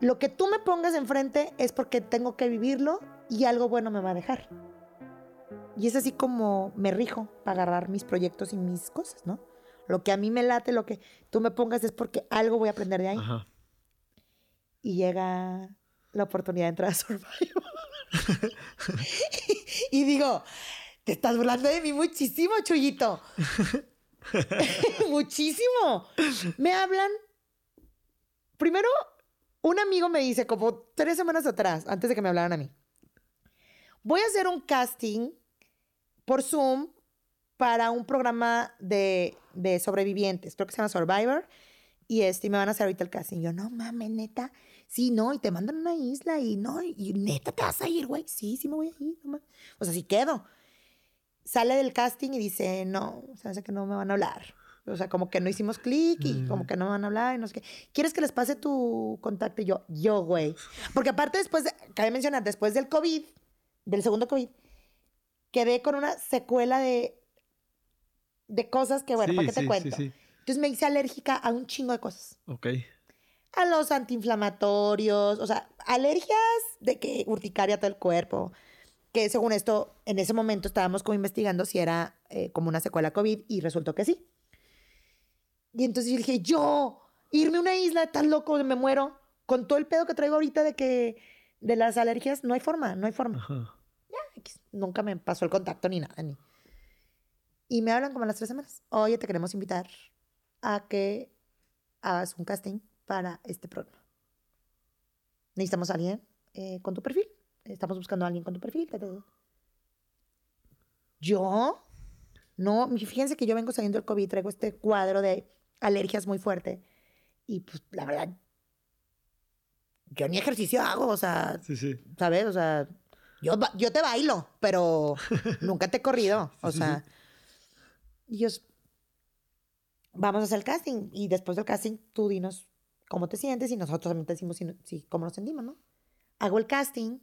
Lo que tú me pongas enfrente es porque tengo que vivirlo y algo bueno me va a dejar. Y es así como me rijo para agarrar mis proyectos y mis cosas, ¿no? Lo que a mí me late, lo que tú me pongas es porque algo voy a aprender de ahí. Y llega la oportunidad de entrar a Survivor. <laughs> <laughs> y digo, te estás burlando de mí muchísimo, Chuyito. <laughs> <laughs> Muchísimo. Me hablan. Primero, un amigo me dice, como tres semanas atrás, antes de que me hablaran a mí, voy a hacer un casting por Zoom para un programa de, sobrevivientes, creo que se llama Survivor, y este, me van a hacer ahorita el casting. Yo, no mames, neta, sí, no, y te mandan a una isla y no, y neta te vas a ir, güey, sí, sí me voy a ir, o sea, sí quedo sale del casting y dice, no, o sea, que no me van a hablar. O sea, como que no hicimos clic y como mm. que no me van a hablar y no sé qué. ¿Quieres que les pase tu contacto? Y yo, yo, güey. Porque aparte después, de, cabe mencionar, después del COVID, del segundo COVID, quedé con una secuela de, de cosas que, bueno, ¿para qué te cuento? Entonces me hice alérgica a un chingo de cosas. Ok. A los antiinflamatorios, o sea, alergias de que urticaria todo el cuerpo, que según esto, en ese momento estábamos como investigando si era eh, como una secuela COVID y resultó que sí. Y entonces yo dije, yo, irme a una isla tan loco, me muero, con todo el pedo que traigo ahorita de que de las alergias, no hay forma, no hay forma. Ya, nunca me pasó el contacto ni nada. Ni. Y me hablan como a las tres semanas. Oye, te queremos invitar a que hagas un casting para este programa. Necesitamos a alguien eh, con tu perfil estamos buscando a alguien con tu perfil. ¿Yo? No, fíjense que yo vengo saliendo del COVID, traigo este cuadro de alergias muy fuerte. Y pues la verdad, yo ni ejercicio hago, o sea, ¿sabes? O sea, yo, yo te bailo, pero <laughs> nunca te he corrido, o sea. Y yo, vamos a hacer el casting y después del casting tú dinos cómo te sientes y nosotros también te decimos si, cómo nos sentimos, ¿no? Hago el casting,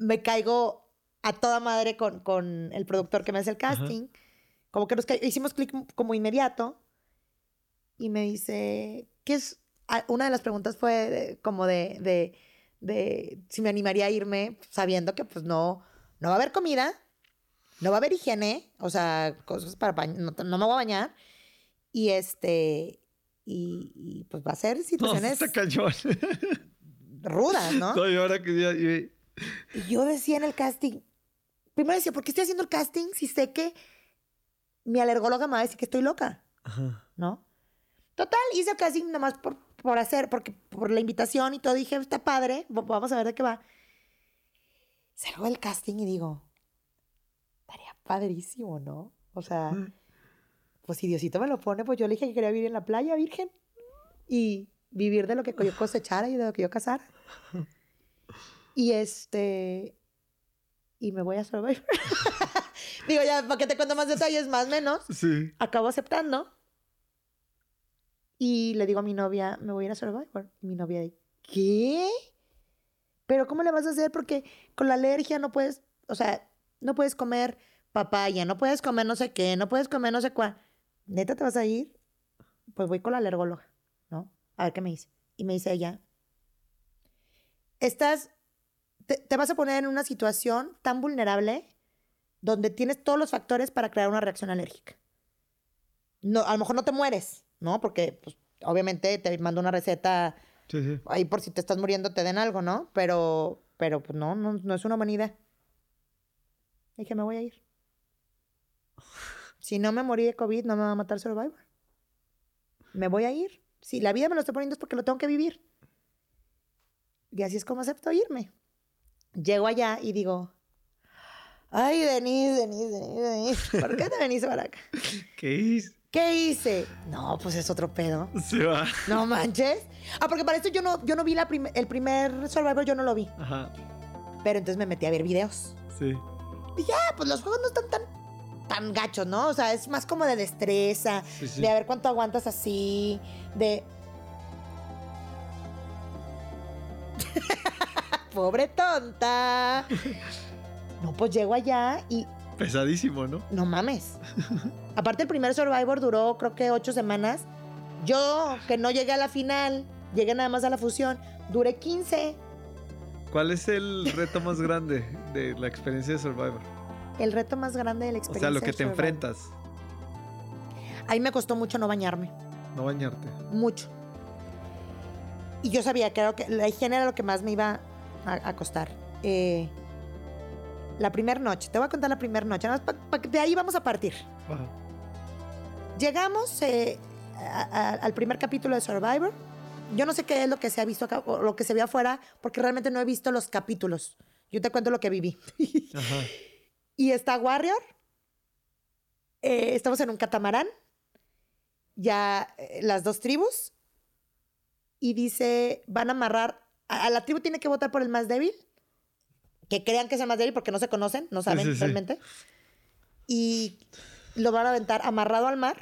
me caigo a toda madre con, con el productor que me hace el casting, como que nos hicimos clic como inmediato y me dice, ¿qué es? Ah, una de las preguntas fue como de, de, de, si me animaría a irme sabiendo que pues no, no va a haber comida, no va a haber higiene, o sea, cosas para bañar, no, no me voy a bañar y este, y, pues va a ser situaciones. <laughs> rudas, ¿no? ahora que Y yo decía en el casting, primero decía, ¿por qué estoy haciendo el casting si sé que mi alergóloga me va a decir que estoy loca? ¿No? Total, hice el casting nada más por, por hacer, porque por la invitación y todo, dije, está padre, vamos a ver de qué va. Salgo del casting y digo, estaría padrísimo, ¿no? O sea, pues si Diosito me lo pone, pues yo le dije que quería vivir en la playa, virgen. Y vivir de lo que yo cosechara y de lo que yo cazara. <laughs> Y este. Y me voy a Survivor. <laughs> Digo, ya, para que te cuento más detalles, más o menos. Sí. Acabo aceptando. Y le digo a mi novia, me voy a ir a Survivor. Y mi novia dice, ¿qué? Pero ¿cómo le vas a hacer? Porque con la alergia no puedes, o sea, no puedes comer papaya, no puedes comer no sé qué, no puedes comer no sé cuál. ¿neta te vas a ir? Pues voy con la alergóloga, ¿no? A ver qué me dice. Y me dice ella, estás, te, vas a poner en una situación tan vulnerable donde tienes todos los factores para crear una reacción alérgica. No, a lo mejor no te mueres, ¿no? Porque, pues, obviamente te mando una receta ahí por si te estás muriendo te den algo, ¿no? Pero, pero, pues, no, no, no es una buena idea. Dije, me voy a ir. Si no me morí de COVID, no me va a matar Survivor. Me voy a ir. Si la vida me lo estoy poniendo es porque lo tengo que vivir. Y así es como acepto irme. Llego allá y digo, ay, Denise, Denise, Denise, Denise, ¿por qué te venís para acá? <laughs> ¿Qué hice? ¿Qué hice? No, pues es otro pedo. Se va. No manches. Ah, porque para esto yo no, yo no vi la el primer Survivor, yo no lo vi. Ajá. Pero entonces me metí a ver videos. Sí. Y ya, pues los juegos no están tan tan gacho, ¿no? O sea, es más como de destreza, de a ver cuánto aguantas así, de... Pobre tonta. No, pues llego allá y... Pesadísimo, ¿no? No mames. Aparte el primer Survivor duró creo que ocho semanas. Yo, que no llegué a la final, llegué nada más a la fusión, duré 15. ¿Cuál es el reto más grande de la experiencia de Survivor? el reto más grande de la experiencia. O sea, lo que te enfrentas. Ahí me costó mucho no bañarme. No bañarte. Mucho. Y yo sabía que, que la higiene era lo que más me iba a, costar. Eh, la primera noche, te voy a contar la primera noche, de ahí vamos a partir. Llegamos eh, al primer capítulo de Survivor. Yo no sé qué es lo que se ha visto acá o lo que se ve afuera, porque realmente no he visto los capítulos. Yo te cuento lo que viví. Ajá. <laughs> Y está Warrior. Eh, estamos en un catamarán. Ya las dos tribus. Y dice, van a amarrar. A, la tribu tiene que votar por el más débil. Que crean que es el más débil porque no se conocen, no saben realmente. Y lo van a aventar amarrado al mar.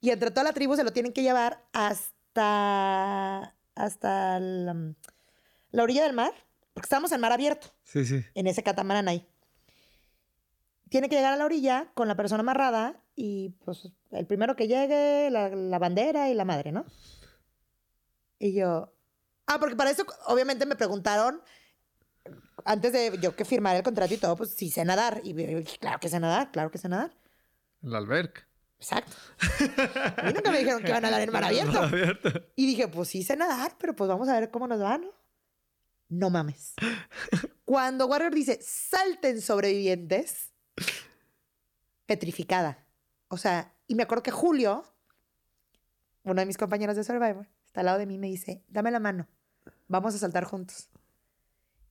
Y entre toda la tribu se lo tienen que llevar hasta. hasta la, la orilla del mar. Porque estamos en mar abierto. Sí, sí. En ese catamarán ahí tiene que llegar a la orilla con la persona amarrada y pues el primero que llegue, la, bandera y la madre, ¿no? Y yo, ah, porque para eso obviamente me preguntaron antes de yo que firmar el contrato y todo, pues si sé nadar. Y, claro que sé nadar, claro que sé nadar. El alberca. Exacto. <laughs> A mí nunca me dijeron que iban a nadar en mar abierto. Y dije, pues sí sé nadar, pero pues vamos a ver cómo nos va, ¿no? No mames. <laughs> Cuando Warrior dice, salten sobrevivientes, petrificada. O sea, y me acuerdo que Julio, uno de mis compañeros de Survivor, está al lado de mí me dice, dame la mano, vamos a saltar juntos.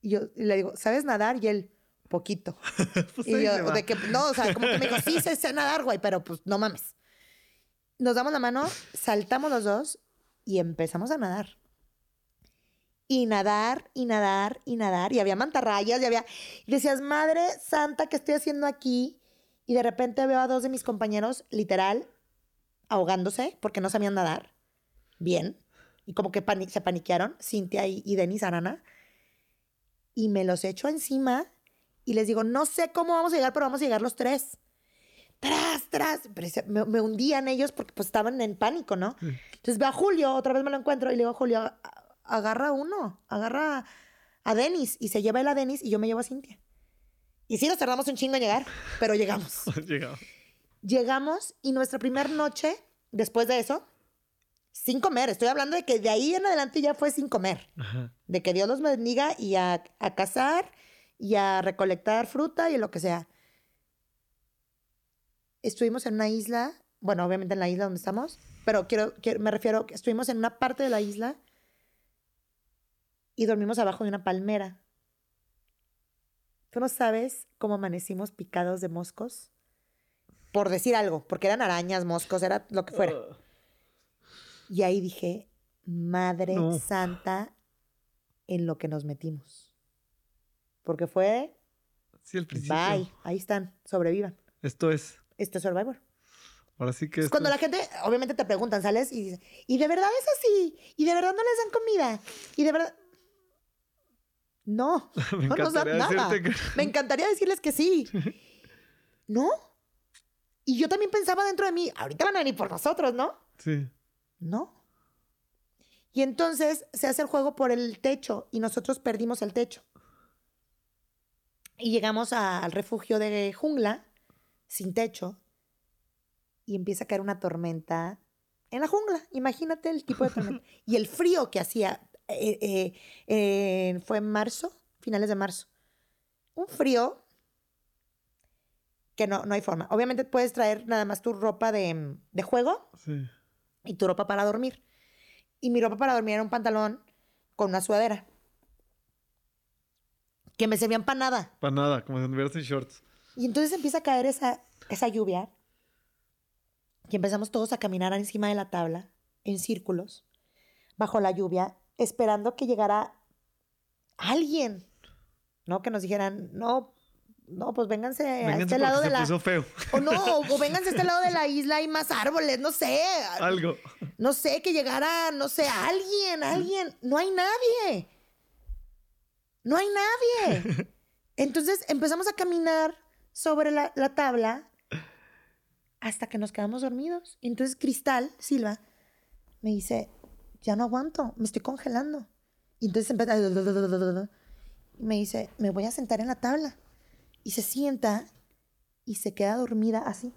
Y yo le digo, ¿sabes nadar? Y él, poquito. <laughs> Pues y yo, de que, no, o sea, como que me dijo, sí sé, sé nadar, güey, pero pues no mames. Nos damos la mano, saltamos los dos y empezamos a nadar. y nadar y nadar y nadar. Y había mantarrayas y había... Y decías, madre santa, ¿qué estoy haciendo aquí? Y de repente veo a dos de mis compañeros, literal, ahogándose porque no sabían nadar. Bien. Y como que se paniquearon, Cintia y, y Denis Arana. Y me los echo encima y les digo, no sé cómo vamos a llegar, pero vamos a llegar los tres. Tras, tras. me, me, hundían ellos porque pues estaban en pánico, ¿no? Entonces veo a Julio, otra vez me lo encuentro y le digo a Julio, agarra uno, agarra a Denis. Y se lleva él a Denis y yo me llevo a Cintia. Y sí, nos tardamos un chingo en llegar, pero llegamos. <laughs> llegamos. Llegamos y nuestra primera noche, después de eso, sin comer. Estoy hablando de que de ahí en adelante ya fue sin comer. De que Dios los bendiga y a, a cazar y a recolectar fruta y lo que sea. Estuvimos en una isla, bueno, obviamente en la isla donde estamos, pero quiero, me refiero, estuvimos en una parte de la isla y dormimos abajo de una palmera. ¿Tú no sabes cómo amanecimos picados de moscos? Por decir algo, porque eran arañas, moscos, era lo que fuera. Y ahí dije, Madre Santa, en lo que nos metimos. Porque fue. Sí, el principio. Bye. Ahí están. Sobrevivan. Esto es. Esto es Survivor. Ahora sí que. Cuando la gente, obviamente te preguntan, ¿sales? Y dicen, ¿y de verdad es así? ¿Y de verdad no les dan comida? ¿Y de verdad.? No, <laughs> no nos dan nada. Me encantaría decirles que <laughs> sí. ¿No? Y yo también pensaba dentro de mí, ahorita van a venir por nosotros, ¿no? Sí. No. Y entonces se hace el juego por el techo y nosotros perdimos el techo. Y llegamos al refugio de jungla, sin techo, y empieza a caer una tormenta en la jungla. Imagínate el tipo de tormenta. <laughs> y el frío que hacía eh, eh, fue en marzo, finales de marzo. Un frío que no, no hay forma. Obviamente puedes traer nada más tu ropa de, de juego y tu ropa para dormir. Y mi ropa para dormir era un pantalón con una sudadera que me servían para nada. Para nada, como si anduvieras en shorts. Y entonces empieza a caer esa, esa lluvia y empezamos todos a caminar encima de la tabla, en círculos, bajo la lluvia, esperando que llegara alguien, ¿no? Que nos dijeran, no, no, pues vénganse, a este lado de la. Feo. O no, o, vénganse a este lado de la isla, hay más árboles, no sé. Algo. No sé, que llegara, no sé, alguien, alguien. No hay nadie no hay nadie. Entonces empezamos a caminar sobre la, tabla hasta que nos quedamos dormidos. Entonces Cristal Silva me dice, ya no aguanto, me estoy congelando. Y entonces empieza y me dice, me voy a sentar en la tabla. Y se sienta y se queda dormida así.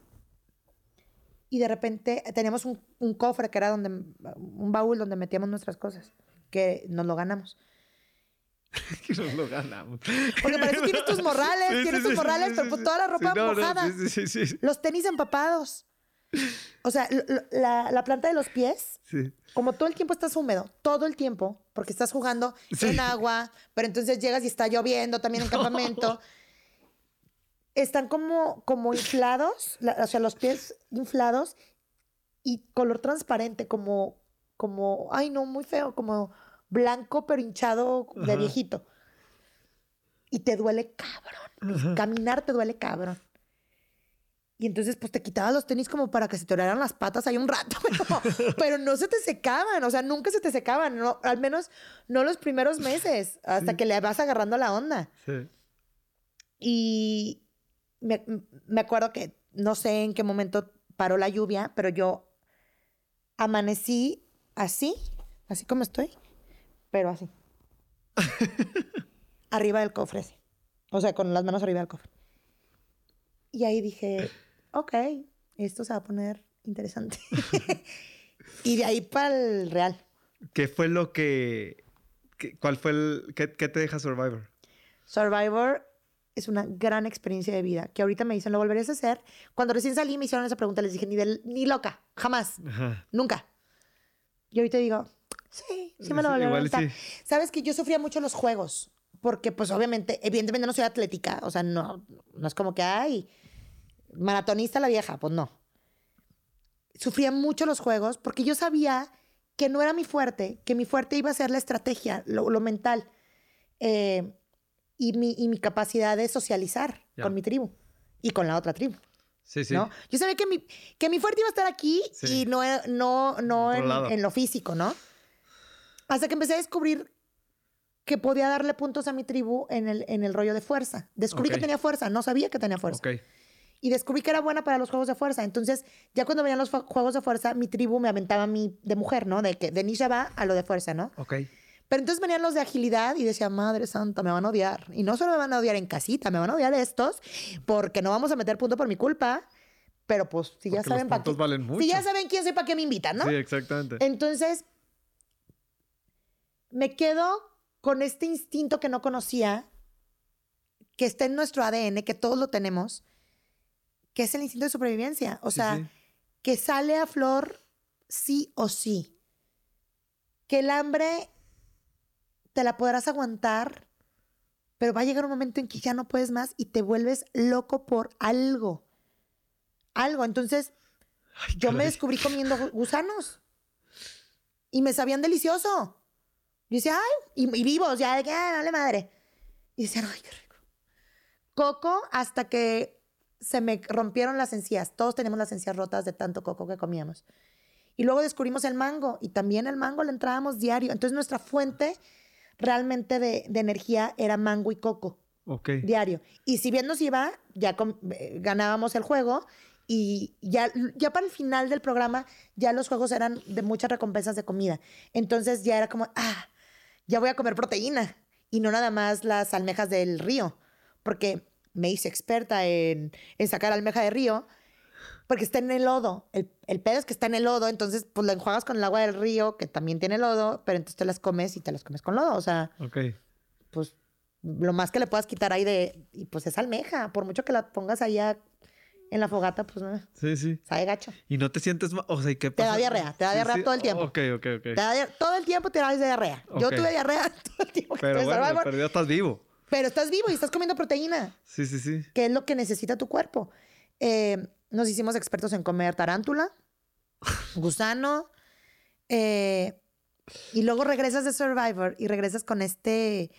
Y de repente teníamos un, un cofre que era donde, un baúl donde metíamos nuestras cosas, que nos lo ganamos. <laughs> que nos lo ganamos. Porque para eso tienes tus morrales, tienes tus morrales, pero pues toda la ropa mojada. los tenis empapados. O sea, la, la, planta de los pies, como todo el tiempo estás húmedo, todo el tiempo, porque estás jugando en agua, pero entonces llegas y está lloviendo también en <laughs> campamento. Están como, como inflados, o sea, los pies inflados y color transparente, como, como, ay no, muy feo, como blanco pero hinchado de viejito. Y te duele cabrón. Caminar te duele cabrón. Y entonces, pues te quitabas los tenis como para que se te oraran las patas ahí un rato, <laughs> pero, no se te secaban, o sea, nunca se te secaban, no, al menos no los primeros meses, hasta que le vas agarrando la onda. Sí. Y me, me acuerdo que no sé en qué momento paró la lluvia, pero yo amanecí así, así como estoy, pero así. <laughs> arriba del cofre, sí. O sea, con las manos arriba del cofre. Y ahí dije, ok, esto se va a poner interesante. <laughs> y de ahí para el real. ¿Qué fue lo que... ¿Cuál fue el... Qué, te deja Survivor? Survivor es una gran experiencia de vida. Que ahorita me dicen, ¿lo volverías a hacer? Cuando recién salí me hicieron esa pregunta, les dije, ni, ni loca, jamás, nunca. Y ahorita digo, Sí, sí me lo volví a Sabes que yo sufría mucho los juegos, porque pues obviamente, evidentemente no soy atlética, o sea, no, no es como que, ay, maratonista la vieja, pues no. Sufría mucho los juegos porque yo sabía que no era mi fuerte, que mi fuerte iba a ser la estrategia, lo, mental eh, y, mi, y, mi, capacidad de socializar con mi tribu y con la otra tribu. Sí, sí. ¿no? Yo sabía que mi, que mi fuerte iba a estar aquí y no, no, no en, en, lo físico, ¿no? Hasta que empecé a descubrir que podía darle puntos a mi tribu en el, en el rollo de fuerza. Descubrí que tenía fuerza, no sabía que tenía fuerza. Okay y descubrí que era buena para los juegos de fuerza. Entonces, ya cuando venían los juegos de fuerza, mi tribu me aventaba a mí de mujer, ¿no? De que de Nisha va a lo de fuerza, ¿no? Ok. Pero entonces venían los de agilidad y decía, madre santa, me van a odiar. Y no solo me van a odiar en casita, me van a odiar estos, porque no vamos a meter punto por mi culpa. Pero pues, si ya saben para qué. Valen mucho. Si ya saben quién soy, para qué me invitan, ¿no? Sí, exactamente. Entonces, me quedo con este instinto que no conocía, que está en nuestro ADN, que todos lo tenemos que es el instinto de supervivencia. O sea, que sale a flor sí o sí. Que el hambre te la podrás aguantar, pero va a llegar un momento en que ya no puedes más y te vuelves loco por algo. Algo. Entonces, yo me descubrí comiendo gusanos y me sabían delicioso. Y decía, ay, y, vivos, ya de que, dale madre. Y decían, ay, qué rico. Coco hasta que se me rompieron las encías. Todos tenemos las encías rotas de tanto coco que comíamos. Y luego descubrimos el mango y también el mango le entrábamos diario. Entonces nuestra fuente realmente de, energía era mango y coco. Diario. Y si bien nos iba, ya eh, ganábamos el juego y ya, ya para el final del programa ya los juegos eran de muchas recompensas de comida. Entonces ya era como, ah, ya voy a comer proteína y no nada más las almejas del río. Porque me hice experta en, sacar almeja de río, porque está en el lodo. El, el, pedo es que está en el lodo, entonces pues lo enjuagas con el agua del río, que también tiene lodo, pero entonces te las comes y te las comes con lodo. O sea, pues lo más que le puedas quitar ahí de, y pues es almeja, por mucho que la pongas allá en la fogata, pues no. Sí, sí. Sabe gacho. Y no te sientes mal. O sea, ¿y qué pasa? Te da diarrea, te da diarrea todo el tiempo. Ok, ok, ok. Te da todo el tiempo te da diarrea. Yo tuve diarrea <laughs> todo el tiempo. Pero bueno, pero ya estás vivo. Pero estás vivo y estás comiendo proteína. Sí, sí, sí. Que es lo que necesita tu cuerpo. Eh, nos hicimos expertos en comer tarántula, <laughs> gusano, eh, y luego regresas de Survivor y regresas con este,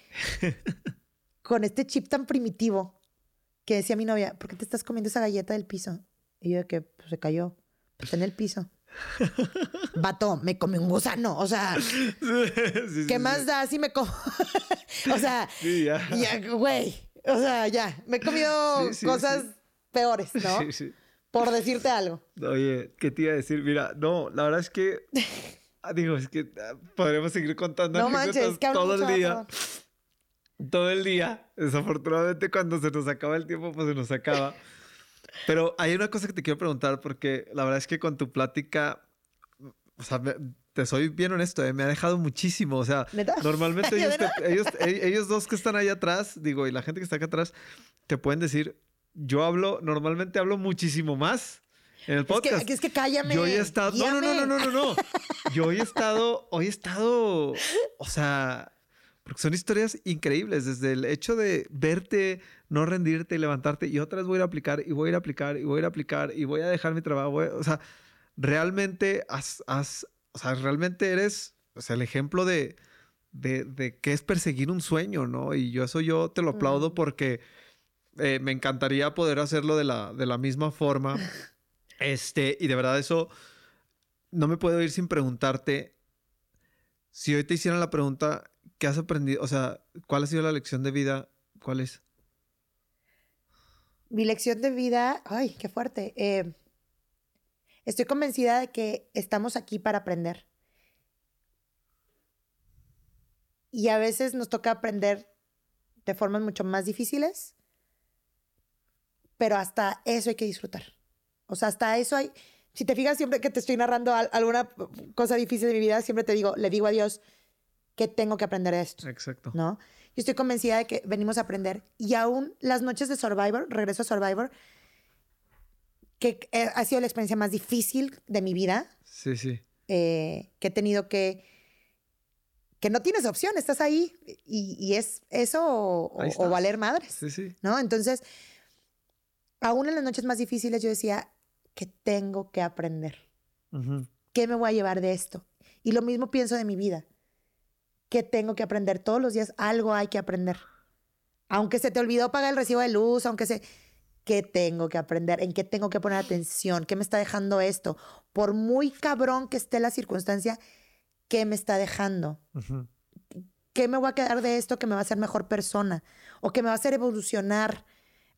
con este chip tan primitivo que decía mi novia, ¿por qué te estás comiendo esa galleta del piso? Y yo de que pues, se cayó, está en el piso. <laughs> Vato, me comí un gusano. O sea, <laughs> ¿qué más da si me como? o sea, ya, güey. O sea, ya. Me he comido cosas peores, ¿no? Por decirte algo. Oye, ¿qué te iba a decir? Mira, no, la verdad es que. Ah, digo, es que ah, podremos seguir contando no manches, que todo el día. Todo el día. Desafortunadamente, cuando se nos acaba el tiempo, pues se nos acaba. Pero hay una cosa que te quiero preguntar porque la verdad es que con tu plática, o sea, te soy bien honesto, eh, me ha dejado muchísimo. O sea, normalmente <laughs> ellos, ellos, dos que están ahí atrás, digo, y la gente que está acá atrás, te pueden decir, yo hablo, normalmente hablo muchísimo más. En el podcast. Es que, es que cállame. Yo he estado. No, no, no, no, no, no. <laughs> Yo he estado. Hoy he estado. O sea. Porque son historias increíbles. Desde el hecho de verte no rendirte y levantarte y otra vez voy a ir a aplicar y voy a ir a aplicar y voy a ir a aplicar y voy a dejar mi trabajo. o sea, realmente has, o sea, realmente eres o sea, el ejemplo de, de, de qué es perseguir un sueño, ¿no? Y yo eso yo te lo aplaudo porque eh, me encantaría poder hacerlo de la, de la misma forma. <laughs> Este, y de verdad eso no me puedo ir sin preguntarte si hoy te hicieran la pregunta, ¿qué has aprendido? O sea, ¿cuál ha sido la lección de vida? ¿Cuál es? mi lección de vida, ay, qué fuerte. Eh, estoy convencida de que estamos aquí para aprender. Y a veces nos toca aprender de formas mucho más difíciles, pero hasta eso hay que disfrutar. O sea, hasta eso hay... Si te fijas siempre que te estoy narrando alguna cosa difícil de mi vida, siempre te digo, le digo a Dios que tengo que aprender esto. Exacto. ¿No? Yo estoy convencida de que venimos a aprender. Y aún las noches de Survivor, regreso a Survivor, que eh, ha sido la experiencia más difícil de mi vida. Sí, sí. Eh, que he tenido que que no tienes opción, estás ahí y, es eso o, valer madres. Sí, sí. ¿No? Entonces, aún en las noches más difíciles yo decía que tengo que aprender. ¿Qué me voy a llevar de esto? Y lo mismo pienso de mi vida. ¿Qué tengo que aprender? Todos los días algo hay que aprender. Aunque se te olvidó pagar el recibo de luz, aunque se... ¿Qué tengo que aprender? ¿En qué tengo que poner atención? ¿Qué me está dejando esto? Por muy cabrón que esté la circunstancia, ¿qué me está dejando? ¿Qué me voy a quedar de esto que me va a hacer mejor persona? ¿O que me va a hacer evolucionar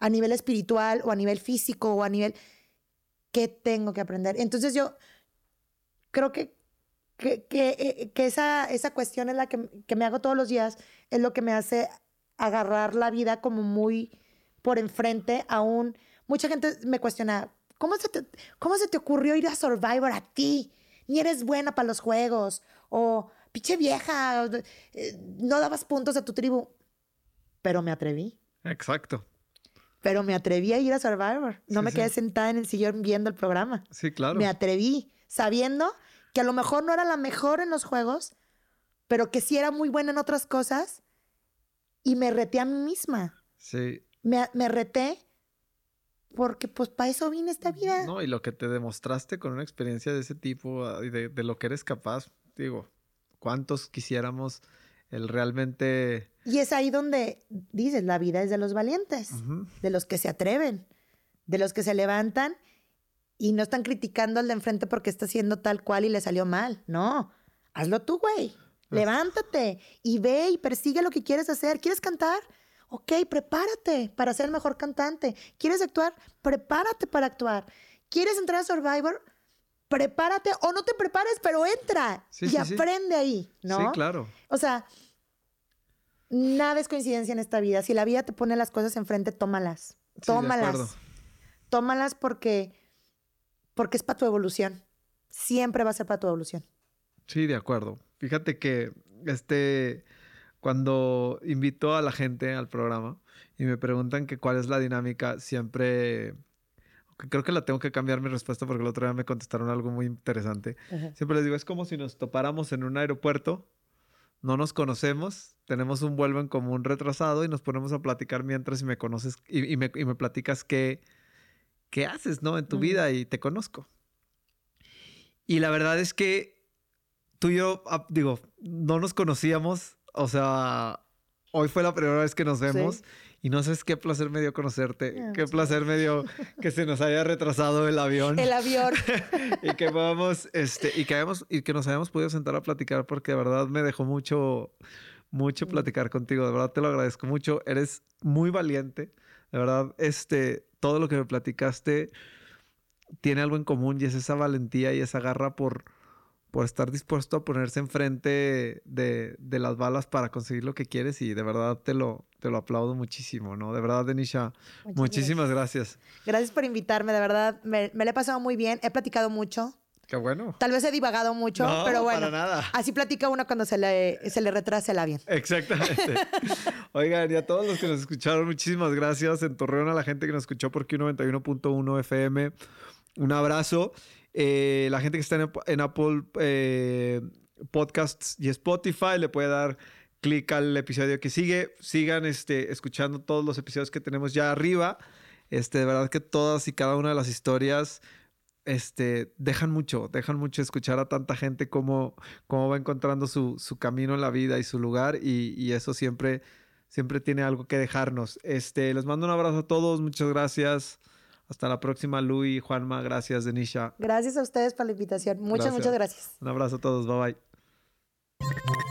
a nivel espiritual o a nivel físico o a nivel... ¿Qué tengo que aprender? Entonces yo creo que, que, que, que esa, esa cuestión es la que, que me hago todos los días, es lo que me hace agarrar la vida como muy por enfrente aún. Mucha gente me cuestiona, ¿cómo se, te, ¿cómo se te ocurrió ir a Survivor a ti? Ni eres buena para los juegos. O, pinche vieja, eh, no dabas puntos a tu tribu. Pero me atreví. Exacto. Pero me atreví a ir a Survivor. No me quedé sentada en el sillón viendo el programa. Sí, claro. Me atreví, sabiendo que a lo mejor no era la mejor en los juegos, pero que sí era muy buena en otras cosas. Y me reté a mí misma. Sí me, reté porque pues para eso vine esta vida. No, y lo que te demostraste con una experiencia de ese tipo ah, y de, lo que eres capaz, digo, ¿cuántos quisiéramos el realmente... Y es ahí donde dices, la vida es de los valientes, de los que se atreven, de los que se levantan y no están criticando al de enfrente porque está haciendo tal cual y le salió mal. No, hazlo tú, güey. Levántate y ve y persigue lo que quieres hacer. ¿Quieres cantar? Ok, prepárate para ser el mejor cantante. ¿Quieres actuar? Prepárate para actuar. ¿Quieres entrar a Survivor? Prepárate o no te prepares, pero entra y aprende ahí, ¿no? Sí, claro. O sea, nada es coincidencia en esta vida. Si la vida te pone las cosas enfrente, tómalas. Tómalas. tómalas porque, porque es para tu evolución. Siempre va a ser para tu evolución. Sí, de acuerdo. Fíjate que este cuando invito a la gente al programa y me preguntan que cuál es la dinámica, siempre creo que la tengo que cambiar mi respuesta porque el otro día me contestaron algo muy interesante. Siempre les digo, es como si nos topáramos en un aeropuerto, no nos conocemos, tenemos un vuelo en común retrasado y nos ponemos a platicar mientras y me conoces y, me, y me, platicas qué, qué haces, ¿no? En tu vida y te conozco. Y la verdad es que tú y yo, ah, digo, no nos conocíamos o sea, hoy fue la primera vez que nos vemos y no sabes qué placer me dio conocerte, ah, qué placer me dio que se nos haya retrasado el avión. El avión. <laughs> y que podamos, este, y que hayamos, y que nos hayamos podido sentar a platicar porque de verdad me dejó mucho, mucho mm. platicar contigo. De verdad te lo agradezco mucho. Eres muy valiente. De verdad, este, todo lo que me platicaste tiene algo en común y es esa valentía y esa garra por por estar dispuesto a ponerse enfrente de, de, las balas para conseguir lo que quieres y de verdad te lo, te lo aplaudo muchísimo, ¿no? De verdad, Denisha, muchísimas gracias. gracias. por invitarme, de verdad, me, me he pasado muy bien, he platicado mucho. Qué bueno. Tal vez he divagado mucho, pero bueno. Para nada. Así platica uno cuando se le, se le retrasa el avión. Exactamente. <laughs> Oigan, y a todos los que nos escucharon, muchísimas gracias. En Torreón, a la gente que nos escuchó por Q91.1 FM. Un abrazo. Eh, la gente que está en, Apple eh, Podcasts y Spotify le puede dar clic al episodio que sigue. Sigan este, escuchando todos los episodios que tenemos ya arriba. Este, de verdad que todas y cada una de las historias este, dejan mucho, dejan mucho escuchar a tanta gente cómo, cómo va encontrando su, su, camino en la vida y su lugar y, y, eso siempre, siempre tiene algo que dejarnos. Este, les mando un abrazo a todos, muchas gracias. Hasta la próxima, Luis, Juanma. Gracias, Denisha. Gracias a ustedes por la invitación. Muchas, gracias. muchas gracias. Un abrazo a todos. Bye bye.